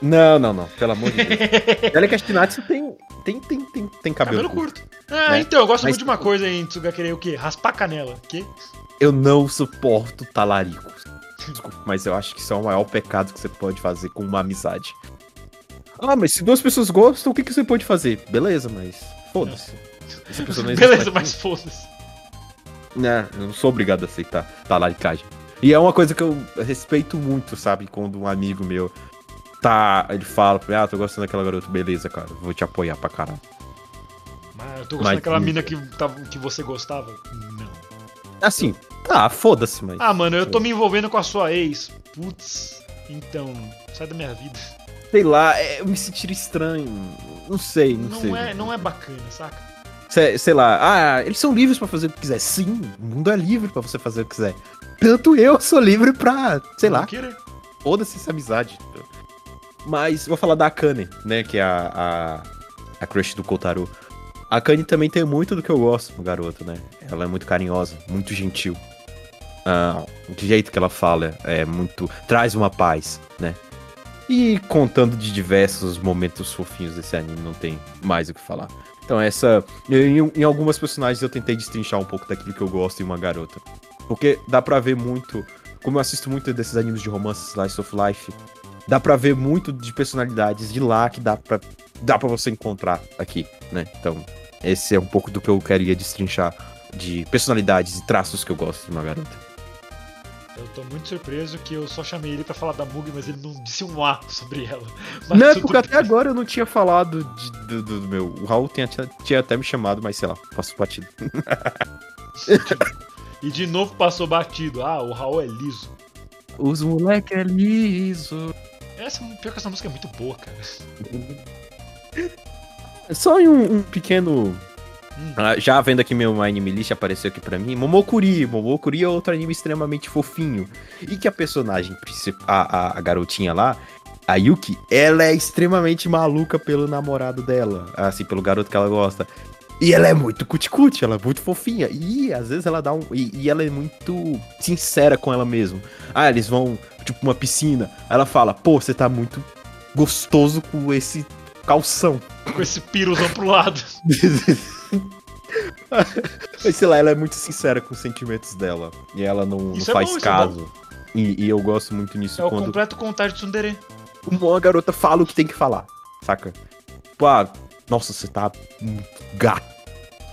Não, não, não. Pelo amor de Deus. Olha que a Shinatsu tem, tem, tem, tem, tem cabelo, Cabelo curto. curto. Ah, né? então, eu gosto Mas- muito de uma coisa em Tsugakere, o quê? Raspar canela. Que? Eu não suporto talaricos. Desculpa, mas eu acho que isso é o maior pecado que você pode fazer com uma amizade. Ah, mas se duas pessoas gostam, o que, que você pode fazer? Beleza, mas foda-se. Essa pessoa não existe Beleza, pra mas foda-se. Né, eu não sou obrigado a aceitar talaricagem. E é uma coisa que eu respeito muito, sabe? Quando um amigo meu tá. Ele fala pra mim, ah, tô gostando daquela garota, beleza, cara, vou te apoiar pra caralho. Mas eu tô gostando Mas- daquela mina que, tava- que você gostava? Não. Assim, ah, foda-se, mas. Ah, mano, eu tô me envolvendo com a sua ex. Putz, então, sai da minha vida. Sei lá, é, eu me sentir estranho. Não sei, não, Não, sei. é, não é bacana, saca? Sei, sei lá, ah, eles são livres pra fazer o que quiser. Sim, o mundo é livre pra você fazer o que quiser. Tanto eu sou livre pra, sei lá, Não querer. foda-se essa amizade. Mas vou falar da Akane, né, que é a, a, a crush do Kotaro. A Akane também tem muito do que eu gosto no garoto, né? Ela é muito carinhosa, muito gentil. Ah, o jeito que ela fala é muito. traz uma paz, né? E contando de diversos momentos fofinhos desse anime, não tem mais o que falar. Então, essa. Em, em algumas personagens eu tentei destrinchar um pouco daquilo que eu gosto em uma garota. Porque dá pra ver muito. Como eu assisto muito desses animes de romance, Slice of Life, dá pra ver muito de personalidades de lá que dá pra, dá pra você encontrar aqui, né? Então, esse é um pouco do que eu queria destrinchar de personalidades e traços que eu gosto de uma garota. Eu tô muito surpreso que eu só chamei ele pra falar da Mug, mas ele não disse um A sobre ela. Mas não, porque bem. até agora eu não tinha falado de- do, do- do meu. O Raul tinha, tinha até me chamado, mas sei lá, passo batido. E de novo passou batido. Ah, o Raul é liso. Os moleque é liso. Essa, pior que essa música é muito boa, cara. Só em um, um pequeno. Hum. Ah, já vendo aqui meu anime list apareceu aqui pra mim. Momokuri. Momokuri é outro anime extremamente fofinho. E que a personagem principal, a, a, a garotinha lá, a Yuki, ela é extremamente maluca pelo namorado dela. Assim, pelo garoto que ela gosta. E ela é muito cuticute, ela é muito fofinha. E às vezes ela dá um. E, e ela é muito sincera com ela mesma. Ah, eles vão, tipo, uma piscina. Aí ela fala, pô, você tá muito gostoso com esse calção. Com esse piruzão pro lado. Mas sei lá, ela é muito sincera com os sentimentos dela. E ela não, não é faz bom, é caso. e, e eu gosto muito nisso É o quando completo contágio de Tsundere. uma garota fala o que tem que falar, saca? Tipo, ah, nossa, você tá gato.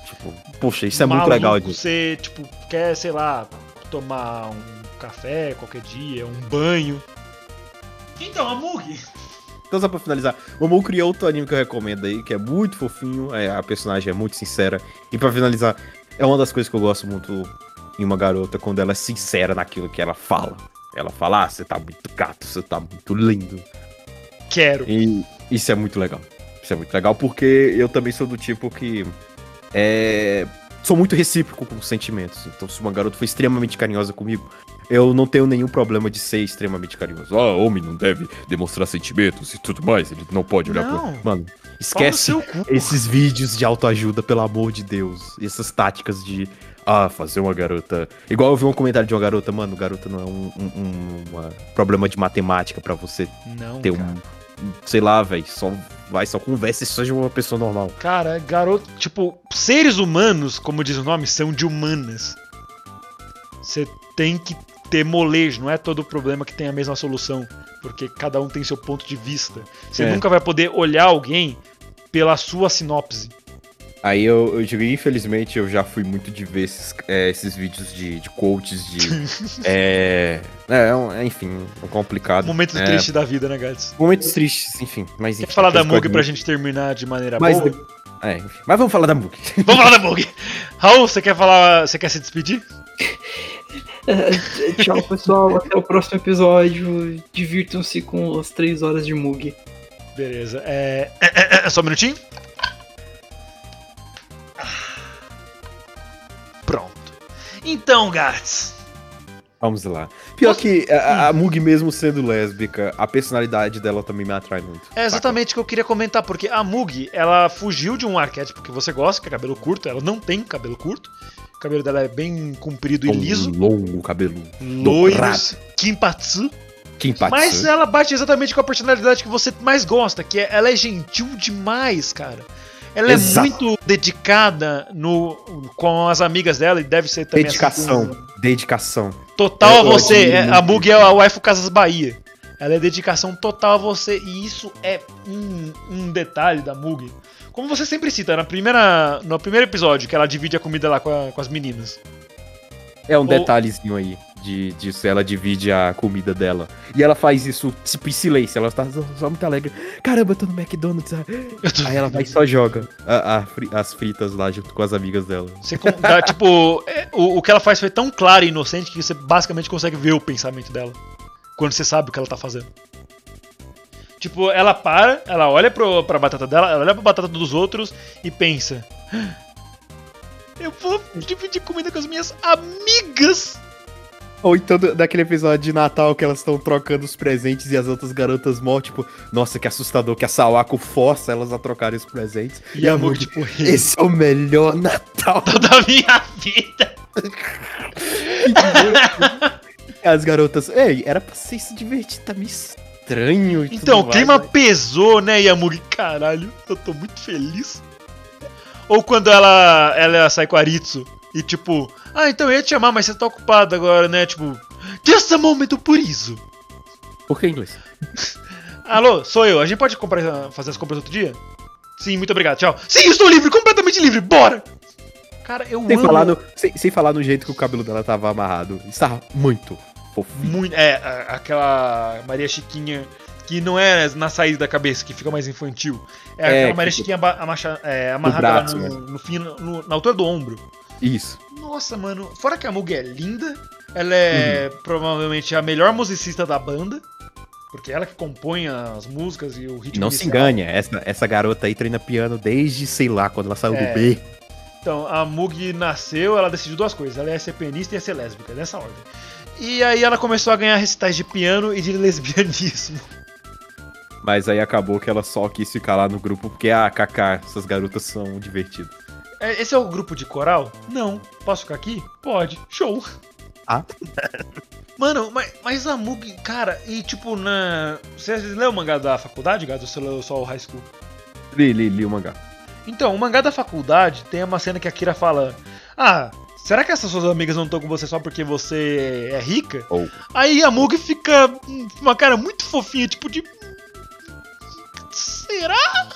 Tipo, poxa, isso é muito Maluco, legal de. Você, tipo, quer, sei lá, tomar um café qualquer dia, um banho. Então, a Mug. Então, só pra finalizar, o Momokuri é outro anime que eu recomendo aí, que é muito fofinho, é, a personagem é muito sincera. E pra finalizar, é uma das coisas que eu gosto muito em uma garota, quando ela é sincera naquilo que ela fala. Ela fala, ah, você tá muito gato, você tá muito lindo. Quero. E isso é muito legal. Isso é muito legal porque eu também sou do tipo que. É. Sou muito recíproco com os sentimentos. Então, se uma garota for extremamente carinhosa comigo, eu não tenho nenhum problema de ser extremamente carinhoso. Ah, homem não deve demonstrar sentimentos e tudo mais. Ele não pode olhar Não. pra. Mano, esquece esses vídeos de autoajuda, pelo amor de Deus. Essas táticas de. Ah, fazer uma garota. Igual eu vi um comentário de uma garota, mano, garota não é um, um- um- problema de matemática pra você Não, ter cara. um. Sei lá, velho. Só vai, só conversa e seja uma pessoa normal. Cara, garoto, tipo, seres humanos, como diz o nome, são de humanas. Você tem que ter molejo, não é todo problema que tem a mesma solução, porque cada um tem seu ponto de vista. Você É. nunca vai poder olhar alguém pela sua sinopse. Aí eu, eu digo, infelizmente, eu já fui muito de ver esses, é, esses vídeos de, de coaches de. é, é, é é, enfim, é complicado. Momentos é, tristes da vida, né, Gats? Momentos tristes, enfim. Mas Quer enfim, falar da Mug pra gente terminar de maneira Mas, boa? é, enfim. Mas vamos falar da Mug. Vamos falar da Mug! Raul, você quer falar. Você quer se despedir? É, Tchau, pessoal. Até o próximo episódio. Divirtam-se com as 3 horas de Mug. Beleza. É... Só um minutinho. Pronto. Então, Gats. Vamos lá. Pior que a, a Mug, mesmo sendo lésbica, a personalidade dela também me atrai muito. É exatamente o que eu queria comentar, porque a Mug, ela fugiu de um arquétipo que você gosta, que é cabelo curto. Ela não tem cabelo curto. O cabelo dela é bem comprido e liso. longo cabelo. Loiros, Kimpatsu. Kimpatsu. Mas ela bate exatamente com a personalidade que você mais gosta, que é ela é gentil demais, cara. Ela Exato. é muito dedicada no, com as amigas dela e deve ser também assim Dedicação. com- Dedicação. total a Eu você. É, a Mug é a waifu Casas Bahia. Ela é dedicação total a você e isso é um, um detalhe da Mug. Como você sempre cita, na primeira, no primeiro episódio, que ela divide a comida lá com, a- com as meninas. É um Ou- detalhezinho aí de, disso. Ela divide a comida dela. E ela faz isso, tipo, em silêncio. Ela tá só, só muito alegre. Caramba, eu tô no McDonald's. ah." Eu tô- Aí ela vai e só joga a- a as fritas lá junto com as amigas dela. Você tipo, é, o, o que ela faz foi tão claro e inocente que você basicamente consegue ver o pensamento dela. Quando você sabe o que ela tá fazendo. Tipo, ela para, ela olha pro, pra batata dela, ela olha pra batata dos outros e pensa. "Ah, Eu vou dividir comida com as minhas amigas. Ou então daquele episódio de Natal que elas estão trocando os presentes e as outras garotas morrem, tipo, nossa, que assustador que a Sawako força elas a trocarem os presentes. E a Mug, Mug, tipo, esse é o melhor Natal. da minha vida. As garotas, ei, era pra vocês se divertir, tá meio estranho. Então, o mais, clima mas- pesou, né, Yamuri? Caralho, eu tô muito feliz. Ou quando ela, ela sai com a Aritsu e tipo, ah, então eu ia te chamar, mas você tá ocupado agora, né? Tipo, just a moment por isso. Por que inglês? Alô, sou eu. A gente pode comprar, fazer as compras outro dia? Sim, muito obrigado. Tchau. Sim, estou livre, completamente livre. Bora! Cara, eu Sem amo falar, no, sem, sem falar no jeito que o cabelo dela tava amarrado. Estava muito fofinho. muito. É, a- aquela Maria Chiquinha que não é na saída da cabeça, que fica mais infantil. É, É, aquela que- Maria Chiquinha amacha- é, amarrada braço, no, né? no fim, no- na altura do ombro. Isso. Nossa, mano. Fora que a Mug é linda, ela é Uhum. provavelmente a melhor musicista da banda. Porque ela que compõe as músicas e o ritmo Não se inicial. engane, essa, essa garota aí treina piano desde, sei lá, quando ela saiu É. do B. Então, a Mug nasceu, ela decidiu duas coisas. Ela ia ser pianista e ia ser lésbica, nessa ordem. E aí ela começou a ganhar recitais de piano e de lesbianismo. Mas aí acabou que ela só quis ficar lá no grupo porque, ah, Kaká, essas garotas são divertidas. É, Esse é o grupo de coral? Não. Posso ficar aqui? Pode. Show. Ah. Mano, mas, mas a Mug, cara, e tipo, na. Você leu o mangá da faculdade, Gato? Ou você leu só o high school? Li, li, li o mangá. Então, o mangá da faculdade tem uma cena que a Kira fala: Ah, será que essas suas amigas não estão com você só porque você é rica? Ou. Aí a Mug fica uma cara muito fofinha, tipo de. Será?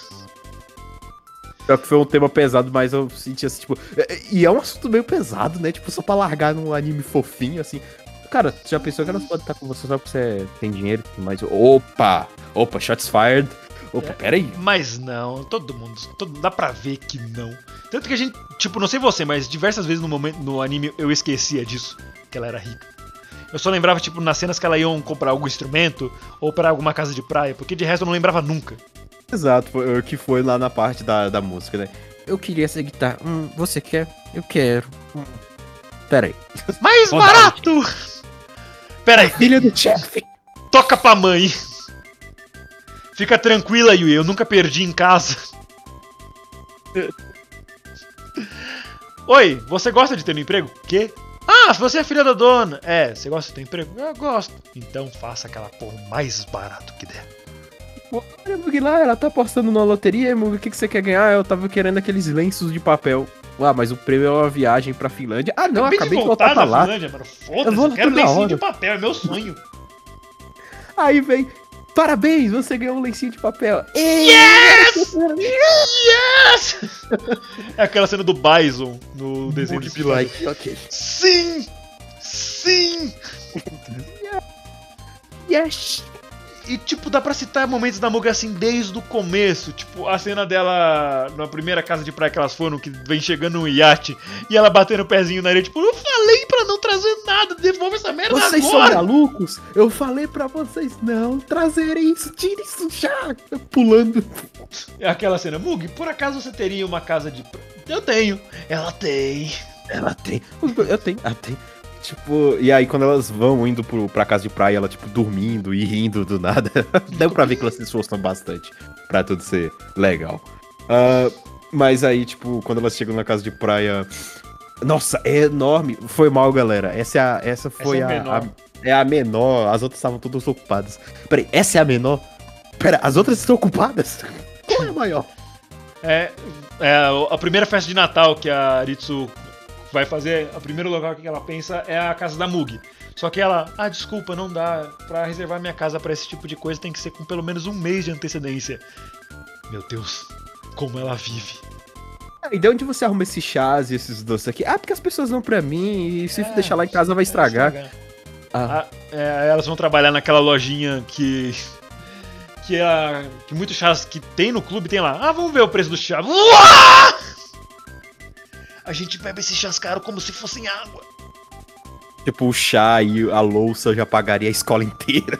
Pior que foi um tema pesado, mas eu senti assim, tipo. é- E é um assunto meio pesado, né? Tipo, só pra largar num anime fofinho, assim. Cara, você já pensou que elas podem estar com você só porque você tem dinheiro e tudo mais? Opa! Opa, shots fired! Opa, É. peraí. Mas não, todo mundo. Todo, dá pra ver que não. Tanto que a gente, tipo, não sei você, mas diversas vezes no momento no anime eu esquecia disso, que ela era rica. Eu só lembrava, tipo, nas cenas que ela ia comprar algum instrumento ou pra alguma casa de praia, porque de resto eu não lembrava nunca. Exato, foi o que foi lá na parte da, da música, né? Eu queria essa guitarra. Hum, você quer? Eu quero. Hum. Peraí. Mais barato! Pera aí, Filha do chefe! toca pra mãe. Fica tranquila, Yui, eu nunca perdi em casa. Oi, você gosta de ter um emprego? Quê? Ah, você é filha da dona. É, você gosta de ter emprego? Eu gosto. Então faça aquela porra mais barato que der. Olha, Mug lá, ela tá apostando na loteria, Mug, o que, que você quer ganhar? Eu tava querendo aqueles lenços de papel. Ah, mas o prêmio é uma viagem pra Finlândia. Ah, não, Acabei, acabei de de voltar voltar pra lá. Finlândia, mano. Eu Foda-se, vou eu quero lencinho de papel, é meu sonho. Aí vem, parabéns, você ganhou um lencinho de papel. Yes! Yes! É aquela cena do Bison no desenho de Mug be like, ok. Sim! Sim! Yes! E, tipo, dá pra citar momentos da Muga assim desde o começo. Tipo, a cena dela na primeira casa de praia que elas foram, que vem chegando um iate e ela batendo o pezinho na areia. Tipo, eu falei pra não trazer nada, devolve essa merda Vocês são agora! malucos? Eu falei pra vocês não trazerem isso, tire isso já! Pulando. É aquela cena, Mug, por acaso você teria uma casa de praia? Eu tenho. Ela tem. Ela tem. Eu tenho, ela tem. Tipo, e aí quando elas vão indo pro, pra casa de praia, ela, tipo, dormindo e rindo do nada. Deu pra ver que elas se esforçam bastante pra tudo ser legal. Ah, mas aí, tipo, quando elas chegam na casa de praia. Nossa, é enorme. Foi mal, galera. Essa, é a, essa foi é a a- É a menor. As outras estavam todas ocupadas. Peraí, essa é a menor? Pera, as outras estão ocupadas? Qual é a maior? É, é a primeira festa de Natal que a Aritsu vai fazer, o primeiro lugar que ela pensa é a casa da Mug. Só que ela, ah, desculpa, não dá. Pra reservar minha casa pra esse tipo de coisa tem que ser com pelo menos um mês de antecedência. Meu Deus, como ela vive. E de onde você arruma esses chás e esses doces aqui? Ah, porque as pessoas vão pra mim e se É, deixar lá em casa vai estragar. Ah, é, elas vão trabalhar naquela lojinha que. Que, é, que muitos chás que tem no clube tem lá. Ah, vamos ver o preço do chá. Uá! A gente bebe esses chás caros como se fossem água. Tipo, o chá e a louça já pagaria a escola inteira.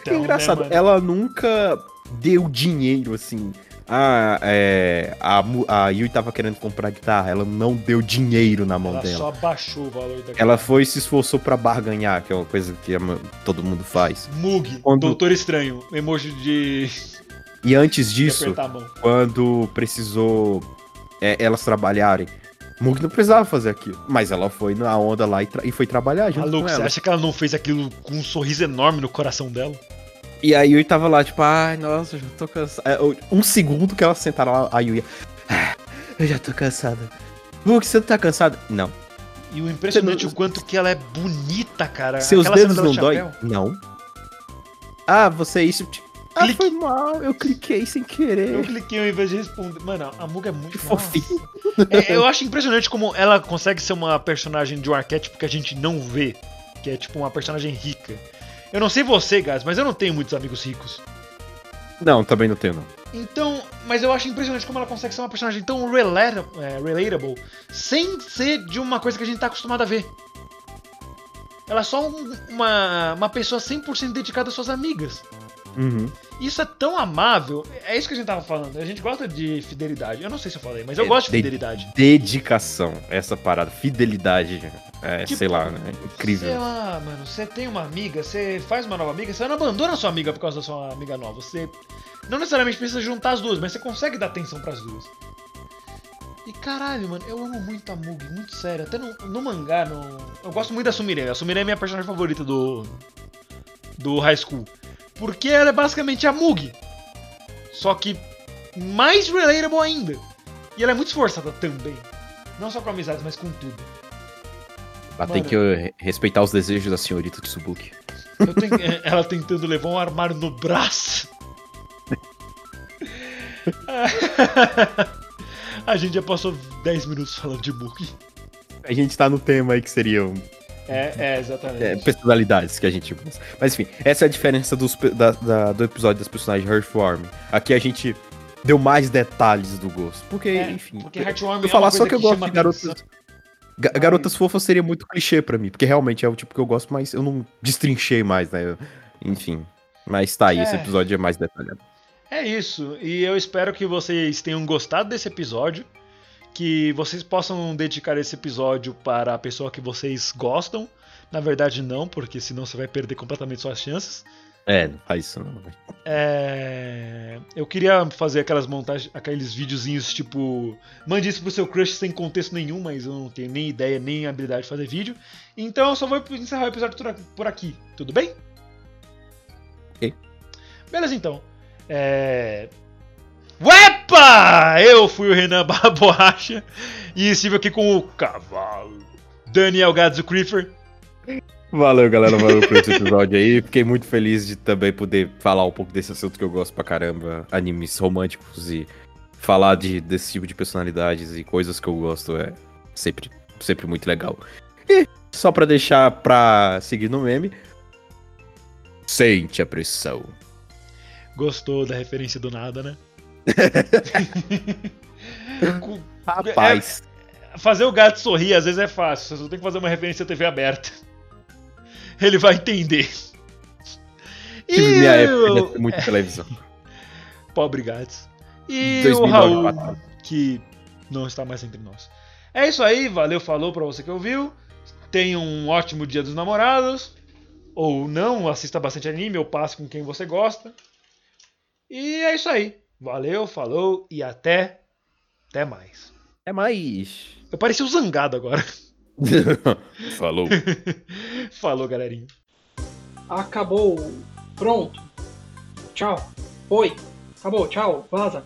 Então, é engraçado, né, ela nunca deu dinheiro assim. Ah, é. A, Mu- a Yui tava querendo comprar guitarra, ela não deu dinheiro na mão Ela dela. só baixou o valor da Ela foi e se esforçou pra barganhar, que é uma coisa que todo mundo faz. Mug, Quando- Doutor Estranho, emoji de, E antes disso, quando precisou é, elas trabalharem, Mug não precisava fazer aquilo. Mas ela foi na onda lá e, tra- e foi trabalhar junto Maluco, com você acha que ela não fez aquilo com um sorriso enorme no coração dela? E a Yui tava lá, tipo, ai, nossa, eu já tô cansada. É, Um segundo que ela sentaram lá, a Yui. "Ah, eu já tô cansada. Mug, você não tá cansado? Não. E o impressionante Você não- o quanto que ela é bonita, cara. Seus Aquela dedos não dói? Não. Ah, você é isso. Ah, clique. foi mal, eu cliquei sem Eu querer. cliquei ao invés de responder. Mano, a Muga é muito. Nossa. É, eu acho impressionante como ela consegue ser uma personagem de um arquétipo que a gente não vê. Que é tipo uma personagem rica. Eu não sei você, guys, mas eu não tenho muitos amigos ricos. Não, também não tenho, não. Então, mas eu acho impressionante como ela consegue ser uma personagem tão relata- é, relatable sem ser de uma coisa que a gente tá acostumado a ver. Ela é só um- uma, uma pessoa 100% dedicada às suas amigas. Uhum. Isso é tão amável. É isso que a gente tava falando. A gente gosta de fidelidade. Eu não sei se eu falei, mas eu É, gosto de de- fidelidade. Dedicação, essa parada. Fidelidade. É, Tipo, sei lá, né? Incrível. Sei lá, mano, você tem uma amiga, você faz uma nova amiga, você não abandona a sua amiga por causa da sua amiga nova. Você não necessariamente precisa juntar as duas, mas você consegue dar atenção pras duas. E caralho, mano, eu amo muito a Mugi, muito sério. Até no, no mangá, no... eu gosto muito da Sumire. A Sumire é minha personagem favorita do. do High School. Porque ela é basicamente a Mugi. Só que mais relatable ainda. E ela é muito esforçada também. Não só com amizades, mas com tudo. Ela tem que eh, respeitar os desejos da senhorita Tsubuki. Eu tenho- é, ela tentando levar um armário no braço. A gente já passou 10 minutos falando de Book. A gente tá no tema aí que seriam É, é, exatamente. é, personalidades que a gente gosta. Mas enfim, essa é a diferença dos da- da- do episódio das personagens Hearthworm. Aqui a gente deu mais detalhes do gosto. Porque, É, enfim. porque Heartwarming eu é falar só que eu que gosto de garotas. garotas fofas seria muito clichê pra mim, porque realmente é o tipo que eu gosto, mas eu não destrinchei mais, né? Eu- enfim. Mas tá aí, esse É. episódio é mais detalhado. É isso. E eu espero que vocês tenham gostado desse episódio. Que vocês possam dedicar esse episódio para a pessoa que vocês gostam. Na verdade, não, porque senão você vai perder completamente suas chances. É, não faz isso não. É, Eu queria fazer aquelas montagens, aqueles videozinhos tipo. Mande isso pro seu crush sem contexto nenhum, mas eu não tenho nem ideia, nem habilidade de fazer vídeo. Então eu só vou encerrar o episódio por aqui, tudo bem? Ok. Beleza então. É. Uepa! Eu fui o Renan Barra Borracha e estive aqui com o cavalo Daniel Gadzo Creeper. Valeu, galera. Valeu por esse episódio aí. Fiquei muito feliz de também poder falar um pouco desse assunto que eu gosto pra caramba. Animes românticos e falar de, desse tipo de personalidades e coisas que eu gosto é sempre, sempre muito legal. E só pra deixar pra seguir no meme. Sente a pressão. Gostou da referência do nada, né? Rapaz. Fazer o gato sorrir às vezes é fácil, você só tem que fazer uma referência à TV aberta. Ele vai entender. E minha época o- de ter muita televisão. Pobre gatos. E 2009 o Raul, que não está mais entre nós. É isso aí, valeu, falou pra você que ouviu. Tenha um ótimo dia dos namorados. Ou não, assista bastante anime, ou passe com quem você gosta. E é isso aí. Valeu, falou e até. Até mais. É mais. Eu pareci o zangado agora. Falou. falou, galerinha. Acabou. Pronto. Tchau. Oi. Acabou. Tchau. Vaza.